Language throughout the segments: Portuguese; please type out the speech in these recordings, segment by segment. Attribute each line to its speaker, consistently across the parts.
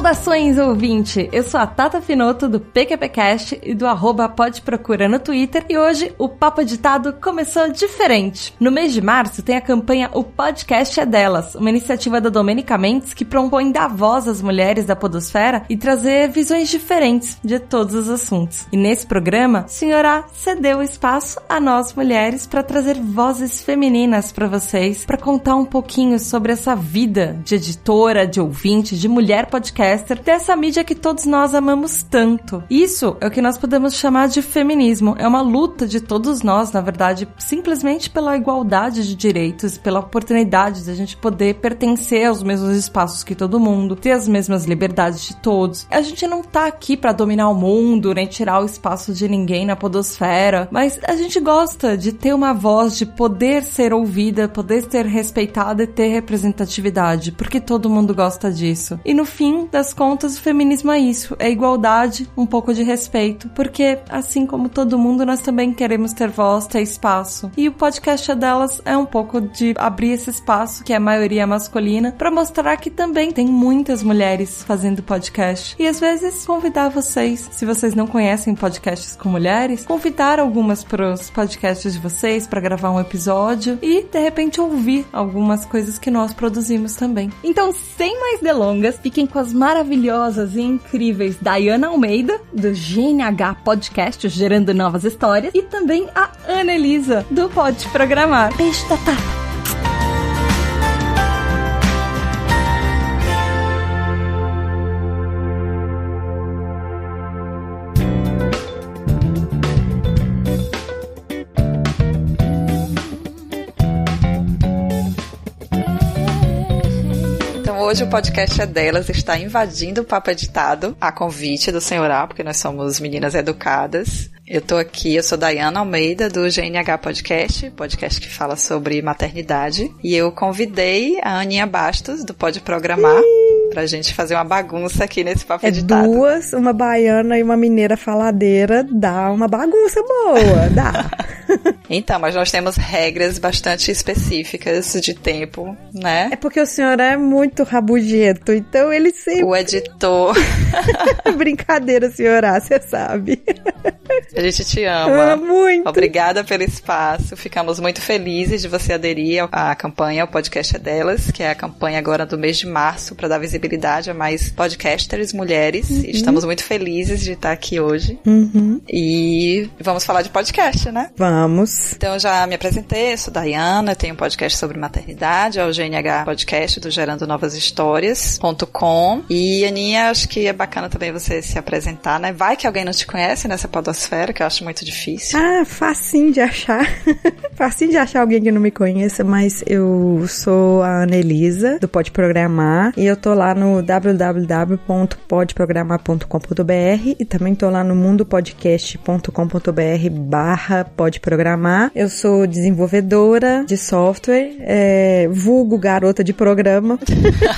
Speaker 1: Saudações, ouvinte! Eu sou a Tata Finoto do PQPcast e do arroba Pode Procura no Twitter e hoje o Papo Editado começou diferente. No mês de março tem a campanha O Podcast é Delas, uma iniciativa da Domenica Mendes que propõe dar voz às mulheres da podosfera e trazer visões diferentes de todos os assuntos. E nesse programa, senhora cedeu espaço a nós mulheres para trazer vozes femininas para vocês, para contar um pouquinho sobre essa vida de editora, de ouvinte, de mulher podcaster dessa mídia que todos nós amamos tanto. Isso é o que nós podemos chamar de feminismo. É uma luta de todos nós, na verdade, simplesmente pela igualdade de direitos, pela oportunidade de a gente poder pertencer aos mesmos espaços que todo mundo, ter as mesmas liberdades de todos. A gente não tá aqui para dominar o mundo, nem tirar o espaço de ninguém na podosfera, mas a gente gosta de ter uma voz, de poder ser ouvida, poder ser respeitada e ter representatividade, porque todo mundo gosta disso. E no fim, das contas, o feminismo é isso: é igualdade, um pouco de respeito. Porque, assim como todo mundo, nós também queremos ter voz, ter espaço. E o podcast delas é um pouco de abrir esse espaço, que é a maioria masculina, para mostrar que também tem muitas mulheres fazendo podcast. E às vezes convidar vocês, se vocês não conhecem podcasts com mulheres, convidar algumas para os podcasts de vocês para gravar um episódio e de repente ouvir algumas coisas que nós produzimos também. Então, sem mais delongas, fiquem com as maravilhosas e incríveis Diana Almeida, do GNH Podcast Gerando Novas Histórias, e também a Ana Elisa, do Pode Programar. Beijo, Tatá!
Speaker 2: Hoje o podcast é delas, está invadindo o Papo Editado, a convite do Senhor A, porque nós somos meninas educadas. Eu tô aqui, eu sou Dayana Almeida, do GNH Podcast, podcast que fala sobre maternidade. E eu convidei a Aninha Bastos, do Pode Programar, pra gente fazer uma bagunça aqui nesse papo
Speaker 3: é
Speaker 2: editado.
Speaker 3: duas, uma baiana e uma mineira faladeira, dá uma bagunça boa, dá.
Speaker 2: então, mas nós temos regras bastante específicas de tempo, né?
Speaker 3: É porque o senhor é muito rabugento, então ele sempre...
Speaker 2: O editor...
Speaker 3: Brincadeira, senhora, você sabe.
Speaker 2: A gente te ama.
Speaker 3: Ah, muito.
Speaker 2: Obrigada pelo espaço. Ficamos muito felizes de você aderir à campanha O Podcast é Delas, que é a campanha agora do mês de março para dar visibilidade a mais podcasters mulheres. Uhum. Estamos muito felizes de estar aqui hoje.
Speaker 3: Uhum.
Speaker 2: E vamos falar de podcast, né?
Speaker 3: Vamos.
Speaker 2: Então, já me apresentei, sou Dayana, tenho um podcast sobre maternidade, é o GNH Podcast do Gerando Novas Histórias.com. E Aninha, acho que é bacana também você se apresentar, né? Vai que alguém não te conhece nessa podosfera, que eu acho muito difícil.
Speaker 3: Ah, facinho de achar. facinho de achar alguém que não me conheça, mas eu sou a Anelisa, do Pode Programar, e eu tô lá no www.podprogramar.com.br e também tô lá no mundopodcast.com.br barra Pode Programar. Eu sou desenvolvedora de software, é, vulgo garota de programa.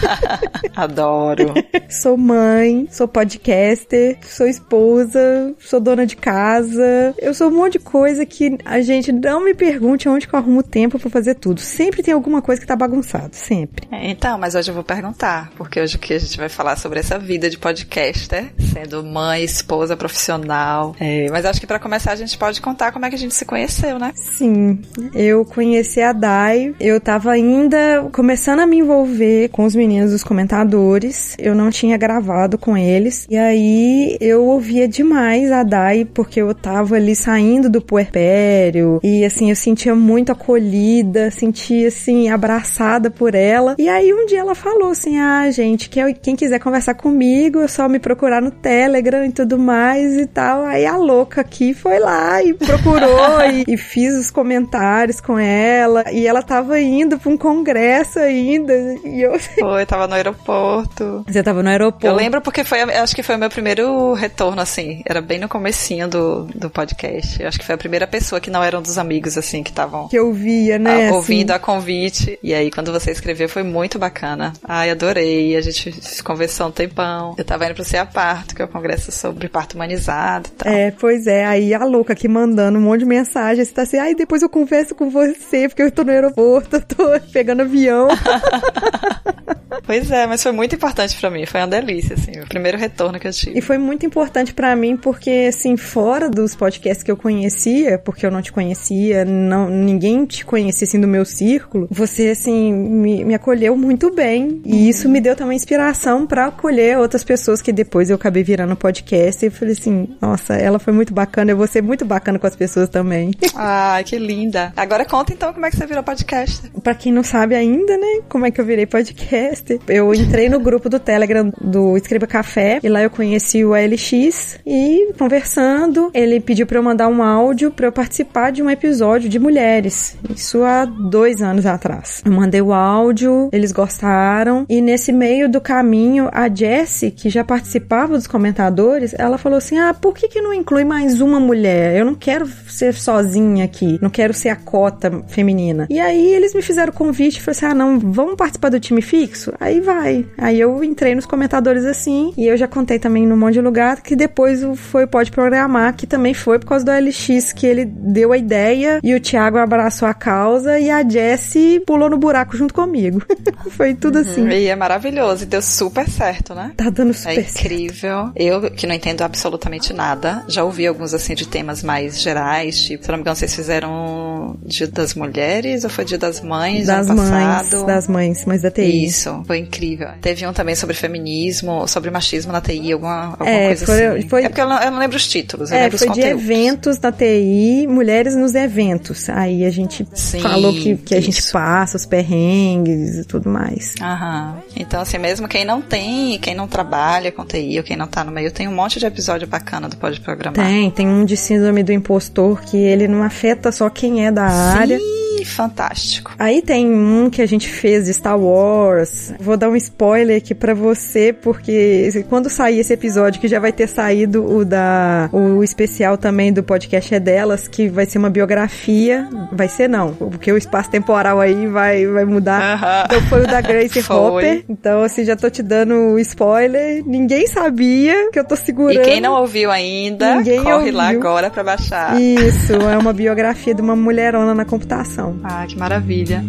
Speaker 2: Adoro.
Speaker 3: sou mãe, sou podcaster, sou esposa, sou dona de casa. Eu sou um monte de coisa que a gente não me pergunte onde que eu arrumo tempo para fazer tudo. Sempre tem alguma coisa que tá bagunçado, sempre.
Speaker 2: É, então, mas hoje eu vou perguntar, porque hoje que a gente vai falar sobre essa vida de podcaster, sendo mãe, esposa, profissional. É, mas acho que para começar a gente pode contar como é que a gente se conheceu, né?
Speaker 3: Sim, eu conheci a Dai, eu tava ainda começando a me envolver com os meninos dos comentadores, eu não tinha gravado com eles, e aí eu ouvia demais a Dai porque eu tava ali saindo do puerpério e assim, eu sentia muito acolhida, sentia assim, abraçada por ela. E aí um dia ela falou assim: "Ah, gente, quem quiser conversar comigo, é só me procurar no Telegram e tudo mais e tal". Aí a louca aqui foi lá e procurou e, e, fiz os comentários com ela e ela tava indo para um congresso ainda e eu
Speaker 2: Foi, tava no aeroporto.
Speaker 3: Você tava no aeroporto. Eu
Speaker 2: lembro porque foi, acho que foi o meu primeiro retorno assim, era bem no comecinho do, do podcast. Acho que foi a primeira pessoa que não eram dos amigos, assim, que estavam.
Speaker 3: Que eu via, né?
Speaker 2: A, ouvindo assim. a convite. E aí, quando você escreveu, foi muito bacana. Ai, adorei. A gente conversou um tempão. Eu tava indo pro Ceia Parto, que é o congresso sobre parto humanizado e tal.
Speaker 3: É, pois é. Aí a louca aqui mandando um monte de mensagem. Você tá assim, ai, depois eu converso com você, porque eu tô no aeroporto, eu tô pegando avião.
Speaker 2: pois é, mas foi muito importante para mim. Foi uma delícia, assim, o primeiro retorno que eu tive.
Speaker 3: E foi muito importante para mim porque, assim, fora dos podcasts que eu conhecia, porque eu não te conhecia, não, ninguém te conhecia, assim, do meu círculo, você, assim, me, me acolheu muito bem. E isso me deu também inspiração para acolher outras pessoas que depois eu acabei virando podcast. E eu falei assim, nossa, ela foi muito bacana, eu vou ser muito bacana com as pessoas também.
Speaker 2: Ai, que linda. Agora conta então como é que você virou podcast.
Speaker 3: Pra quem não sabe ainda, né, como é que eu virei podcast. Eu entrei no grupo do Telegram do Escreva Café e lá eu conheci o LX e conversando, ele pediu para eu mandar um áudio para eu participar de um episódio de mulheres. Isso há dois anos atrás. Eu mandei o áudio, eles gostaram e nesse meio do caminho a Jessie, que já participava dos comentadores, ela falou assim: Ah, por que, que não inclui mais uma mulher? Eu não quero ser sozinha aqui, não quero ser a cota feminina. E aí eles me fizeram o convite e falaram assim: Ah, não, vamos participar do time fixo? Aí vai. Aí eu entrei nos comentadores assim e eu já contei também num monte de lugar que depois foi Pode Programar, que também foi por causa do LX que ele deu a ideia e o Thiago abraçou a causa e a Jessie pulou no buraco junto comigo. foi tudo uhum. assim.
Speaker 2: E é maravilhoso e deu super certo, né?
Speaker 3: Tá dando super
Speaker 2: É incrível.
Speaker 3: Certo.
Speaker 2: Eu, que não entendo absolutamente nada, já ouvi alguns assim de temas mais gerais, tipo, se não me engano, vocês fizeram Dia das Mulheres ou foi Dia das Mães
Speaker 3: das mães,
Speaker 2: passado?
Speaker 3: Das mães, mães da TI.
Speaker 2: Isso, foi incrível. Teve um também sobre feminismo, sobre machismo na TI, alguma, alguma
Speaker 3: é,
Speaker 2: coisa
Speaker 3: foi,
Speaker 2: assim.
Speaker 3: Foi,
Speaker 2: é porque eu não, eu não lembro os títulos, eu
Speaker 3: é,
Speaker 2: lembro
Speaker 3: foi
Speaker 2: os
Speaker 3: de
Speaker 2: conteúdos.
Speaker 3: eventos da TI, mulheres nos eventos. Aí a gente
Speaker 2: Sim,
Speaker 3: falou que, que a
Speaker 2: isso.
Speaker 3: gente passa, os perrengues e tudo mais.
Speaker 2: Aham. Então, assim, mesmo quem não tem, quem não trabalha com TI ou quem não tá no meio, tem um monte de episódio bacana do Pode Programar.
Speaker 3: Tem, tem um de síndrome do impostor que ele não afeta só quem é da área.
Speaker 2: Fantástico.
Speaker 3: Aí tem um que a gente fez de Star Wars. Vou dar um spoiler aqui pra você, porque quando sair esse episódio, que já vai ter saído o da o especial também do podcast é delas, que vai ser uma biografia. Vai ser não, porque o espaço temporal aí vai, vai mudar.
Speaker 2: Aham.
Speaker 3: Então foi o da Grace. Hopper. Então, assim, já tô te dando o spoiler. Ninguém sabia que eu tô
Speaker 2: E
Speaker 3: segurando.
Speaker 2: quem não ouviu ainda,
Speaker 3: Ninguém
Speaker 2: corre lá
Speaker 3: ouviu.
Speaker 2: agora pra baixar.
Speaker 3: Isso, é uma biografia de uma mulherona na computação.
Speaker 2: Ah, que maravilha.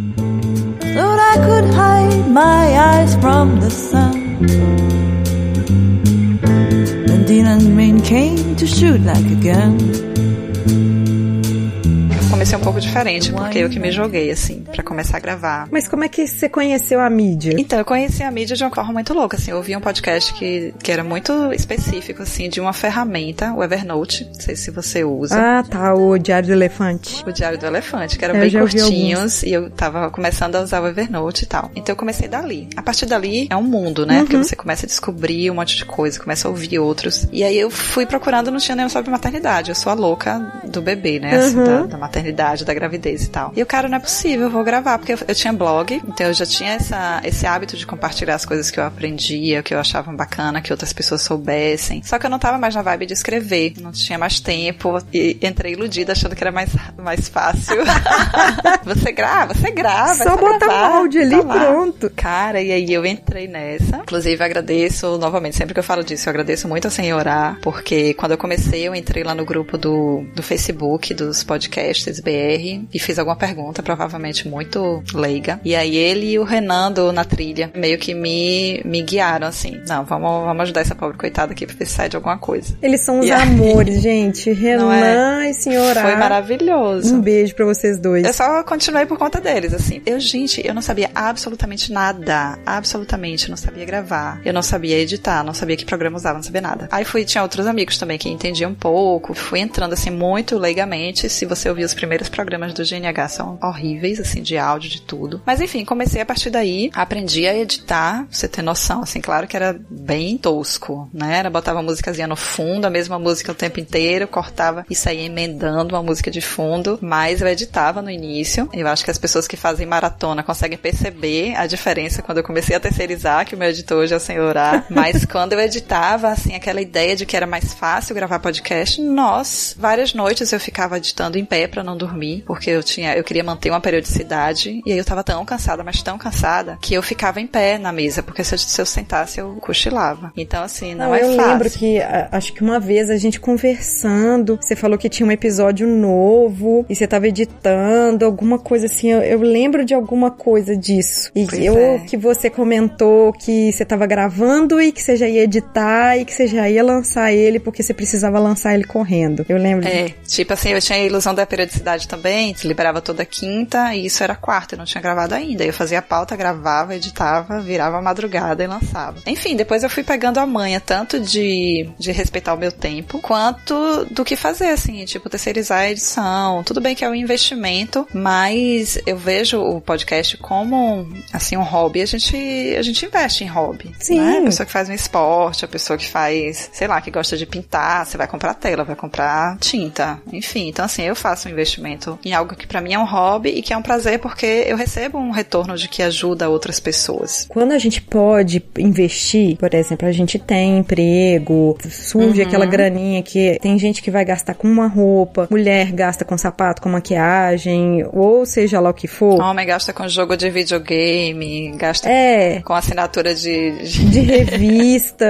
Speaker 4: Thought I could hide my eyes from the sun. Demon rain came to shoot like a gun.
Speaker 2: Eu comecei um pouco diferente, porque eu que me joguei, assim, pra começar a gravar.
Speaker 3: Mas como é que você conheceu a mídia?
Speaker 2: Então, eu conheci a mídia de uma forma muito louca, assim, eu ouvi um podcast que, que era muito específico, assim, de uma ferramenta, o Evernote, não sei se você usa.
Speaker 3: Ah, tá, o Diário do Elefante.
Speaker 2: O Diário do Elefante, que eram
Speaker 3: Eu
Speaker 2: bem curtinhos, e eu tava começando a usar o Evernote e tal. Então eu comecei dali. A partir dali é um mundo, né? Porque você começa a descobrir um monte de coisa, começa a ouvir outros. E aí eu fui procurando, não tinha nenhum sobre maternidade. Eu sou a louca do bebê, né? Assim, da, da maternidade, da gravidez e tal. E o cara, não é possível, eu vou gravar, porque eu, eu tinha blog, então eu já tinha essa, esse hábito de compartilhar as coisas que eu aprendia, que eu achava bacana, que outras pessoas soubessem. Só que eu não tava mais na vibe de escrever, não tinha mais tempo, e entrei iludida achando que era mais, mais fácil. você grava, você grava.
Speaker 3: Só
Speaker 2: é
Speaker 3: botar
Speaker 2: gravar,
Speaker 3: um áudio ali,
Speaker 2: tá lá.
Speaker 3: pronto.
Speaker 2: Cara, e aí eu entrei nessa. Inclusive, agradeço novamente, sempre que eu falo disso, eu agradeço muito a Senhorar, porque quando eu comecei, eu entrei lá no grupo do, do Facebook, dos podcasts BR, e fiz alguma pergunta, provavelmente muito leiga. E aí ele e o Renando na trilha meio que me, me guiaram assim: não, vamos, vamos ajudar essa pobre coitada aqui pra ver se sai de alguma coisa.
Speaker 3: Eles são os
Speaker 2: E aí?
Speaker 3: amores, gente. Renan e Senhora.
Speaker 2: Foi maravilhoso.
Speaker 3: Um beijo pra vocês dois.
Speaker 2: Eu só continuei por conta deles, assim. Eu, gente, eu não sabia absolutamente nada. Absolutamente. Não sabia gravar. Eu não sabia editar. Não sabia que programa usava. Não sabia nada. Aí fui, tinha outros amigos também que entendiam um pouco. Fui entrando, assim, muito leigamente. Se você ouvir os primeiros programas do GNH, são horríveis, assim, de áudio, de tudo. Mas enfim, comecei a partir daí. Aprendi a editar. pra Você ter noção, assim, claro que era bem tosco, né? Era botava uma musicazinha no fundo, a mesma música o tempo inteiro, cortava e saía emendando uma música de fundo, mas eu editava no início. Eu acho que as pessoas que fazem maratona conseguem perceber a diferença quando eu comecei a terceirizar, que o meu editor hoje é o Senhor A. Mas quando eu editava, assim, aquela ideia de que era mais fácil gravar podcast, nós, várias noites eu ficava editando em pé pra não dormir, porque eu tinha, eu queria manter uma periodicidade, e aí eu tava tão cansada, mas tão cansada, que eu ficava em pé na mesa, porque se eu, se eu sentasse eu cochilava. Então, assim, não, é
Speaker 3: eu
Speaker 2: fácil.
Speaker 3: lembro que acho que uma vez a gente conversando, você falou que tinha um episódio novo e você tava editando, alguma coisa assim. Eu, eu lembro de alguma coisa disso. E
Speaker 2: Pois
Speaker 3: eu
Speaker 2: é.
Speaker 3: que você comentou que você tava gravando e que você já ia editar e que você já ia lançar ele porque você precisava lançar ele correndo. Eu lembro.
Speaker 2: É, tipo assim, eu tinha a ilusão da periodicidade também, se liberava toda quinta e isso era quarta, eu não tinha gravado ainda. Eu fazia pauta, gravava, editava, virava madrugada e lançava. Enfim, depois eu fui pegando a manha tanto de, de respeitar o meu tempo, quanto do que fazer, assim, tipo, terceirizar a edição. Tudo bem que é um investimento, mas eu vejo o podcast como, assim, um hobby. A gente, a gente investe em hobby.
Speaker 3: Sim.
Speaker 2: Né? A pessoa que faz um esporte, a pessoa que faz, sei lá, que gosta de pintar, você vai comprar tela, vai comprar tinta, enfim. Então, assim, eu faço um investimento em algo que pra mim é um hobby e que é um prazer porque eu recebo um retorno de que ajuda outras pessoas.
Speaker 3: Quando a gente pode investir, por exemplo, a gente tem emprego, surge
Speaker 2: Uhum.
Speaker 3: aquela graninha que tem gente que vai gastar com uma roupa, mulher gasta com sapato, com maquiagem, ou seja lá o que for.
Speaker 2: Homem gasta com jogo de videogame, gasta
Speaker 3: É,
Speaker 2: com assinatura de. de-
Speaker 3: de revista,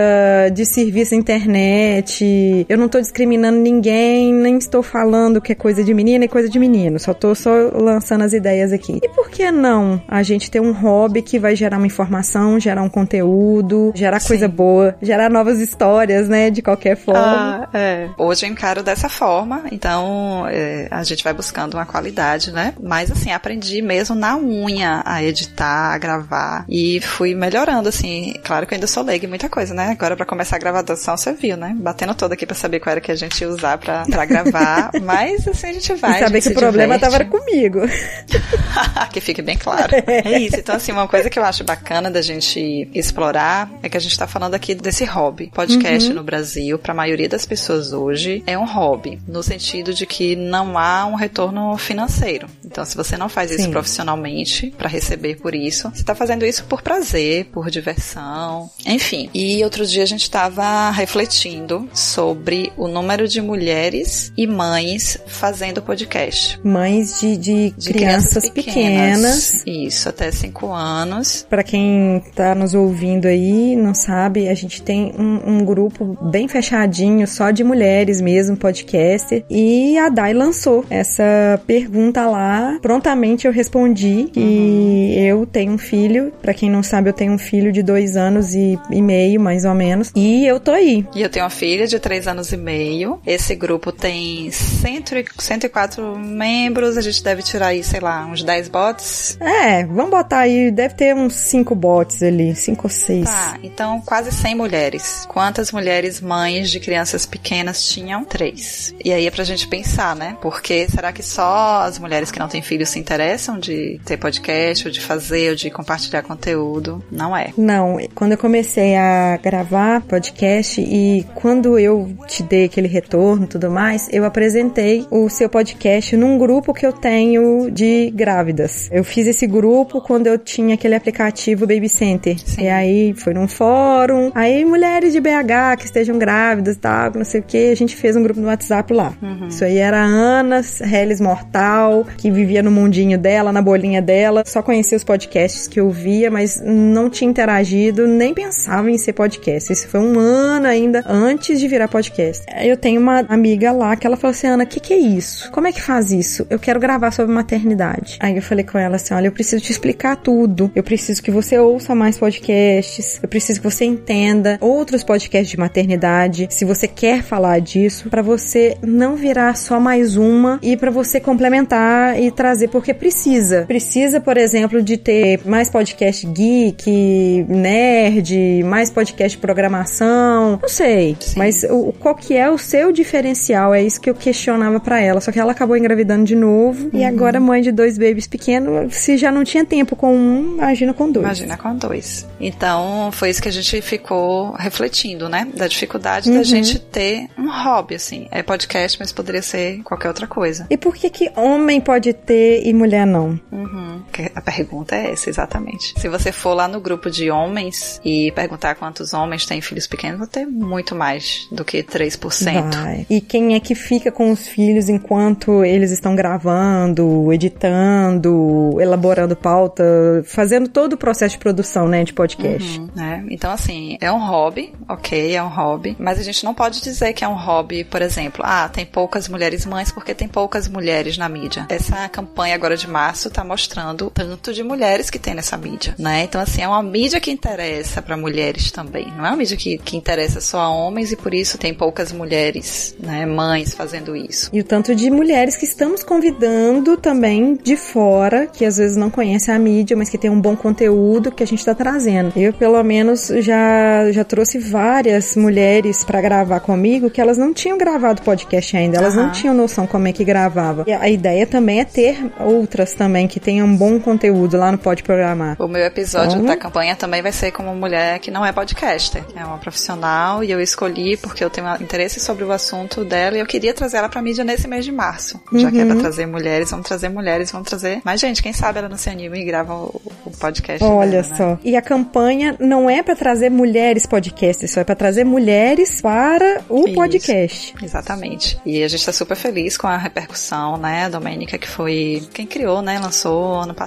Speaker 3: de serviço internet. Eu não tô discriminando ninguém, nem estou falando que é coisa de menina e coisa de menino. Só tô só lançando as ideias aqui. E por que não a gente ter um hobby que vai gerar uma informação, gerar um conteúdo, gerar
Speaker 2: Sim.
Speaker 3: coisa boa, gerar novas histórias, né? De qualquer forma.
Speaker 2: Ah, é. Hoje eu encaro dessa forma, então é, a gente vai buscando uma qualidade, né? Mas assim, aprendi mesmo na unha a editar, a gravar e fui melhorando, assim. Claro que eu ainda sou leiga em muita coisa, né? Agora pra começar a gravação, você viu, né? Batendo toda aqui pra saber qual era que a gente ia usar pra, pra gravar, mas assim a gente vai.
Speaker 3: e saber que o problema
Speaker 2: diverte.
Speaker 3: tava comigo.
Speaker 2: que fique bem claro. É isso. Então, assim, uma coisa que eu acho bacana da gente explorar é que a gente tá falando aqui desse hobby. Podcast
Speaker 3: Uhum.
Speaker 2: no Brasil, pra maioria das pessoas hoje, é um hobby. No sentido de que não há um retorno financeiro. Então, se você não faz isso
Speaker 3: Sim.
Speaker 2: profissionalmente pra receber por isso, você tá fazendo isso por prazer, por diversão, enfim. E outro dia a gente tava refletindo sobre o número de mulheres e mães fazendo podcast.
Speaker 3: Mães de, de,
Speaker 2: De
Speaker 3: crianças, pequenas.
Speaker 2: Isso, até 5 anos.
Speaker 3: Pra quem tá nos ouvindo aí, não sabe, a gente tem um, um grupo bem fechadinho, só de mulheres mesmo, podcast. E a Dai lançou essa pergunta lá. Prontamente eu respondi que eu tenho um filho. Pra quem não sabe, eu tenho um filho de dois anos e, e meio, mais ou menos. E eu tô aí.
Speaker 2: E eu tenho uma filha de 3 anos e meio. Esse grupo tem 100, e- 104 membros. A gente deve tirar aí, sei lá, uns 10 bots.
Speaker 3: É, vamos botar aí, deve ter uns cinco bots ali, cinco ou seis.
Speaker 2: Tá, então quase 100 mulheres. Quantas mulheres mães de crianças pequenas tinham? Três. E aí é pra gente pensar, né? Porque será que só as mulheres que não têm filhos se interessam de ter podcast, ou de fazer, ou de compartilhar conteúdo? Não é.
Speaker 3: Não, quando eu comecei a gravar podcast e quando eu te dei aquele retorno e tudo mais, eu apresentei o seu podcast num grupo que eu tenho de grávidas. Eu fiz esse grupo quando eu tinha aquele aplicativo Baby Center.
Speaker 2: Sim.
Speaker 3: E aí foi num fórum, aí mulheres de BH que estejam grávidas e tal, não sei o que, a gente fez um grupo no WhatsApp lá. Isso aí era a Ana, Hellis Mortal, que vivia no mundinho dela, na bolinha dela, só conhecia os podcasts que eu via, mas não tinha interagido, nem pensava em ser podcast. Isso foi um ano ainda antes de virar podcast. Eu tenho uma amiga lá que ela falou assim: Ana, o que, que é isso? Como é que faz isso? Eu quero gravar sobre maternidade. Aí eu falei com ela assim: olha, eu preciso te explicar tudo. Eu preciso que você ouça mais podcasts. Eu preciso que você entenda outros podcasts de maternidade. Se você quer falar disso, pra você não virar só mais uma e pra você complementar e trazer, porque precisa. Precisa, por exemplo, de ter mais podcast geek, nerd, mais podcast de programação. Não sei.
Speaker 2: Sim.
Speaker 3: Mas o, qual que é o seu diferencial? É isso que eu questionava pra ela. Só que ela acabou engravidando de novo. E agora, mãe de dois babies pequenos, se já não tinha tempo com um, imagina com dois.
Speaker 2: Imagina com dois. Então, foi isso que a gente ficou refletindo, né? Da dificuldade da gente ter um hobby, assim. É podcast, mas poderia ser qualquer outra coisa.
Speaker 3: E por que que homem pode ter e mulher não?
Speaker 2: Uhum. A pergunta é essa, exatamente. Se você for lá no grupo de homens e perguntar quantos homens têm filhos pequenos, vai ter muito mais do que 3%.
Speaker 3: Vai. E quem é que fica com os filhos enquanto eles estão gravando, editando, elaborando pauta, fazendo todo o processo de produção, né, de podcast.
Speaker 2: Uhum, né? Então, assim, é um hobby, ok, é um hobby, mas a gente não pode dizer que é um hobby, por exemplo, ah, tem poucas mulheres mães porque tem poucas mulheres na mídia. Essa campanha agora de março tá mostrando tanto de mulheres que tem nessa mídia, né? Então, assim, é uma mídia que interessa para mulheres também. Não é uma mídia que, que interessa só a homens e por isso tem poucas mulheres, né, mães fazendo isso.
Speaker 3: E o tanto de mulheres que estamos convidando também de fora, que às vezes não conhecem a mídia, mas que tem um bom conteúdo que a gente está trazendo. Eu, pelo menos, já, já trouxe várias mulheres para gravar comigo que elas não tinham gravado podcast ainda, elas uhum. não tinham noção como é que gravava. E a ideia também é ter outras também que tenham um bom conteúdo lá no Pode Programar.
Speaker 2: O meu episódio então, da campanha também vai ser como mulher que não é podcaster, é uma profissional e eu escolhi porque eu tenho interesse sobre o assunto dela e eu queria trazer ela pra mídia nesse mês de março. Já uhum. que é pra uhum. trazer mulheres, vamos trazer mulheres, vamos trazer mais gente. Quem sabe ela não se anima e grava o, o podcast.
Speaker 3: Olha
Speaker 2: dela, né?
Speaker 3: só. Né? E a campanha não é para trazer mulheres podcasters, só é para trazer mulheres para o Isso. podcast.
Speaker 2: Exatamente. E a gente tá super feliz com a repercussão, né? Domênica, que foi quem criou, né? Lançou ano passado.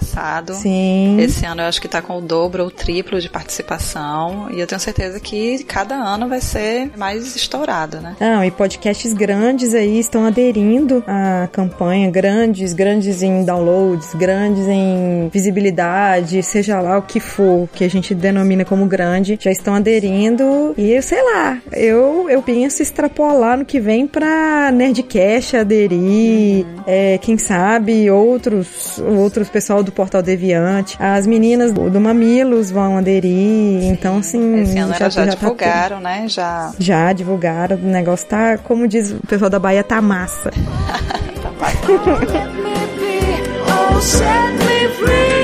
Speaker 3: Sim.
Speaker 2: Esse ano eu acho que tá com o dobro ou o triplo de participação. E eu tenho certeza que cada ano vai ser mais estourado, né?
Speaker 3: Não, e podcasts grandes aí estão aderindo à campanha, grandes, grandes em downloads, grandes em visibilidade, seja lá o que for que a gente denomina como grande, já estão aderindo e sei lá, eu, eu penso extrapolar no que vem pra Nerdcast aderir, uhum. é, quem sabe outros, outros pessoal do Portal Deviante, as meninas do, do Mamilos vão aderir, Sim. então assim...
Speaker 2: Esse ano já, já, já tá divulgaram, tá né? Já...
Speaker 3: Já divulgaram, o negócio tá, como diz o pessoal da Bahia, tá massa. tá massa.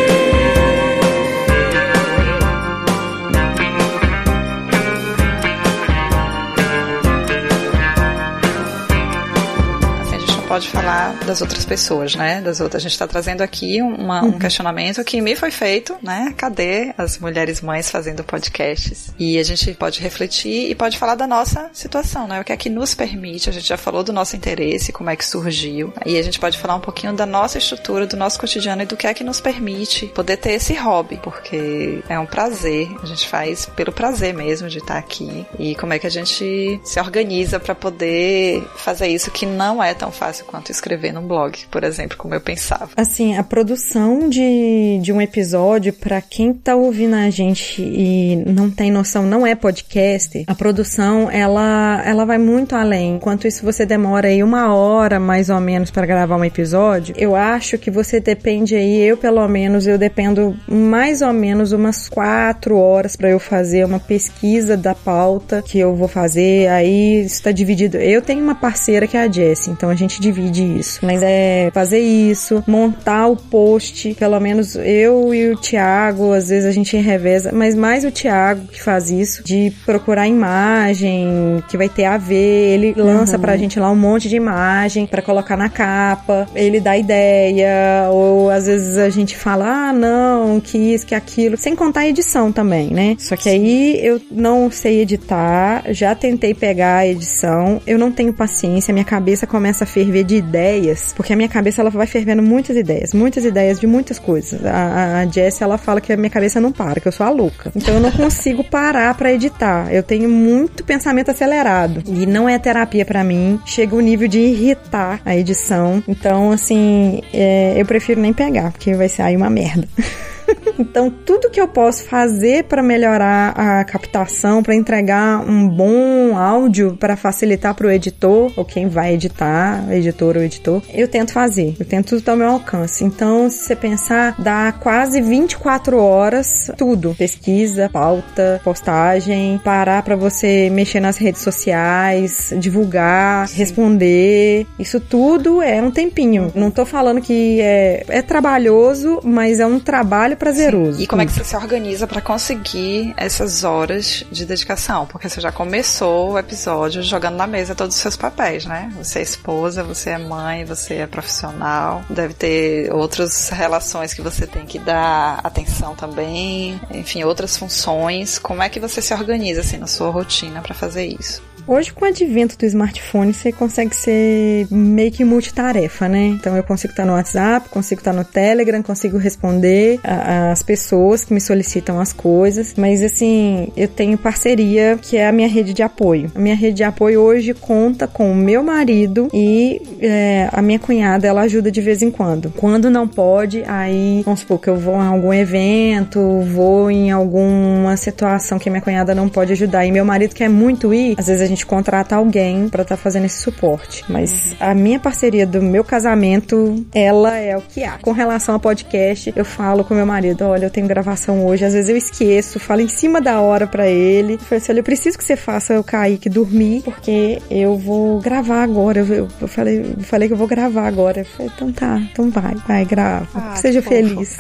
Speaker 2: pode falar das outras pessoas, né? Das outras. A gente está trazendo aqui uma, um uhum. questionamento que me foi feito, né? Cadê as mulheres mães fazendo podcasts? E a gente pode refletir e pode falar da nossa situação, né? O que é que nos permite. A gente já falou do nosso interesse, como é que surgiu. E a gente pode falar um pouquinho da nossa estrutura, do nosso cotidiano e do que é que nos permite poder ter esse hobby, porque é um prazer. A gente faz pelo prazer mesmo de estar aqui. E como é que a gente se organiza para poder fazer isso que não é tão fácil fácil quanto escrever num blog, por exemplo, como eu pensava.
Speaker 3: Assim, a produção de, de um episódio, para quem tá ouvindo a gente e não tem noção, não é podcast, a produção, ela, ela vai muito além. Enquanto isso você demora aí uma hora, mais ou menos, para gravar um episódio, eu acho que você depende aí, eu pelo menos, eu dependo mais ou menos umas quatro horas para eu fazer uma pesquisa da pauta que eu vou fazer, aí está dividido. Eu tenho uma parceira que é a Jessie, então a gente divide isso. Mas é fazer isso, montar o post, pelo menos eu e o Thiago, às vezes a gente reveza, mas mais o Thiago que faz isso, de procurar imagem que vai ter a ver, ele lança uhum. pra gente lá um monte de imagem para colocar na capa, ele dá ideia, ou às vezes a gente fala, ah, não, que isso, que aquilo, sem contar a edição também, né? Só que aí eu não sei editar, já tentei pegar a edição, eu não tenho paciência, minha cabeça começa a ferver de ideias, porque a minha cabeça ela vai fervendo muitas ideias, muitas ideias de muitas coisas. A, a Jess ela fala que a minha cabeça não para, que eu sou a louca. Então eu não consigo parar para editar. Eu tenho muito pensamento acelerado e não é terapia para mim. Chega o nível de irritar a edição. Então assim, é, eu prefiro nem pegar, porque vai sair uma merda. então, tudo que eu posso fazer para melhorar a captação, para entregar um bom áudio para facilitar para o editor ou quem vai editar, editor ou editor, eu tento fazer. Eu tento tudo ao meu alcance. Então, se você pensar, dá quase 24 horas tudo: pesquisa, pauta, postagem, parar para você mexer nas redes sociais, divulgar, Sim. responder. Isso tudo é um tempinho. Não tô falando que é, é trabalhoso, mas é um trabalho prazeroso prazeroso.
Speaker 2: E como é que você se organiza para conseguir essas horas de dedicação? Porque você já começou o episódio jogando na mesa todos os seus papéis, né? Você é esposa, você é mãe, você é profissional, deve ter outras relações que você tem que dar atenção também, enfim, outras funções. Como é que você se organiza assim na sua rotina para fazer isso?
Speaker 3: Hoje, com o advento do smartphone, você consegue ser meio que multitarefa, né? Então, eu consigo estar no WhatsApp, consigo estar no Telegram, consigo responder as pessoas que me solicitam as coisas. Mas, assim, eu tenho parceria, que é a minha rede de apoio. A minha rede de apoio hoje conta com o meu marido e é, a minha cunhada, ela ajuda de vez em quando. Quando não pode, aí, vamos supor que eu vou em algum evento, vou em alguma situação que a minha cunhada não pode ajudar. E meu marido quer muito ir, às vezes a gente contrata alguém para estar tá fazendo esse suporte. Mas a minha parceria do meu casamento, ela é o que há. Com relação ao podcast, eu falo com meu marido, olha, eu tenho gravação hoje, às vezes eu esqueço, falo em cima da hora para ele. Eu falei assim, olha, eu preciso que você faça o Kaique dormir, porque eu vou gravar agora. Eu, eu falei, eu falei que eu vou gravar agora. Eu falei, então tá, então vai, vai, grava. Ah, Seja feliz.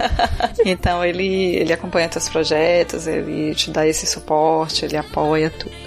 Speaker 2: então ele, ele acompanha teus projetos, ele te dá esse suporte, ele apoia tudo.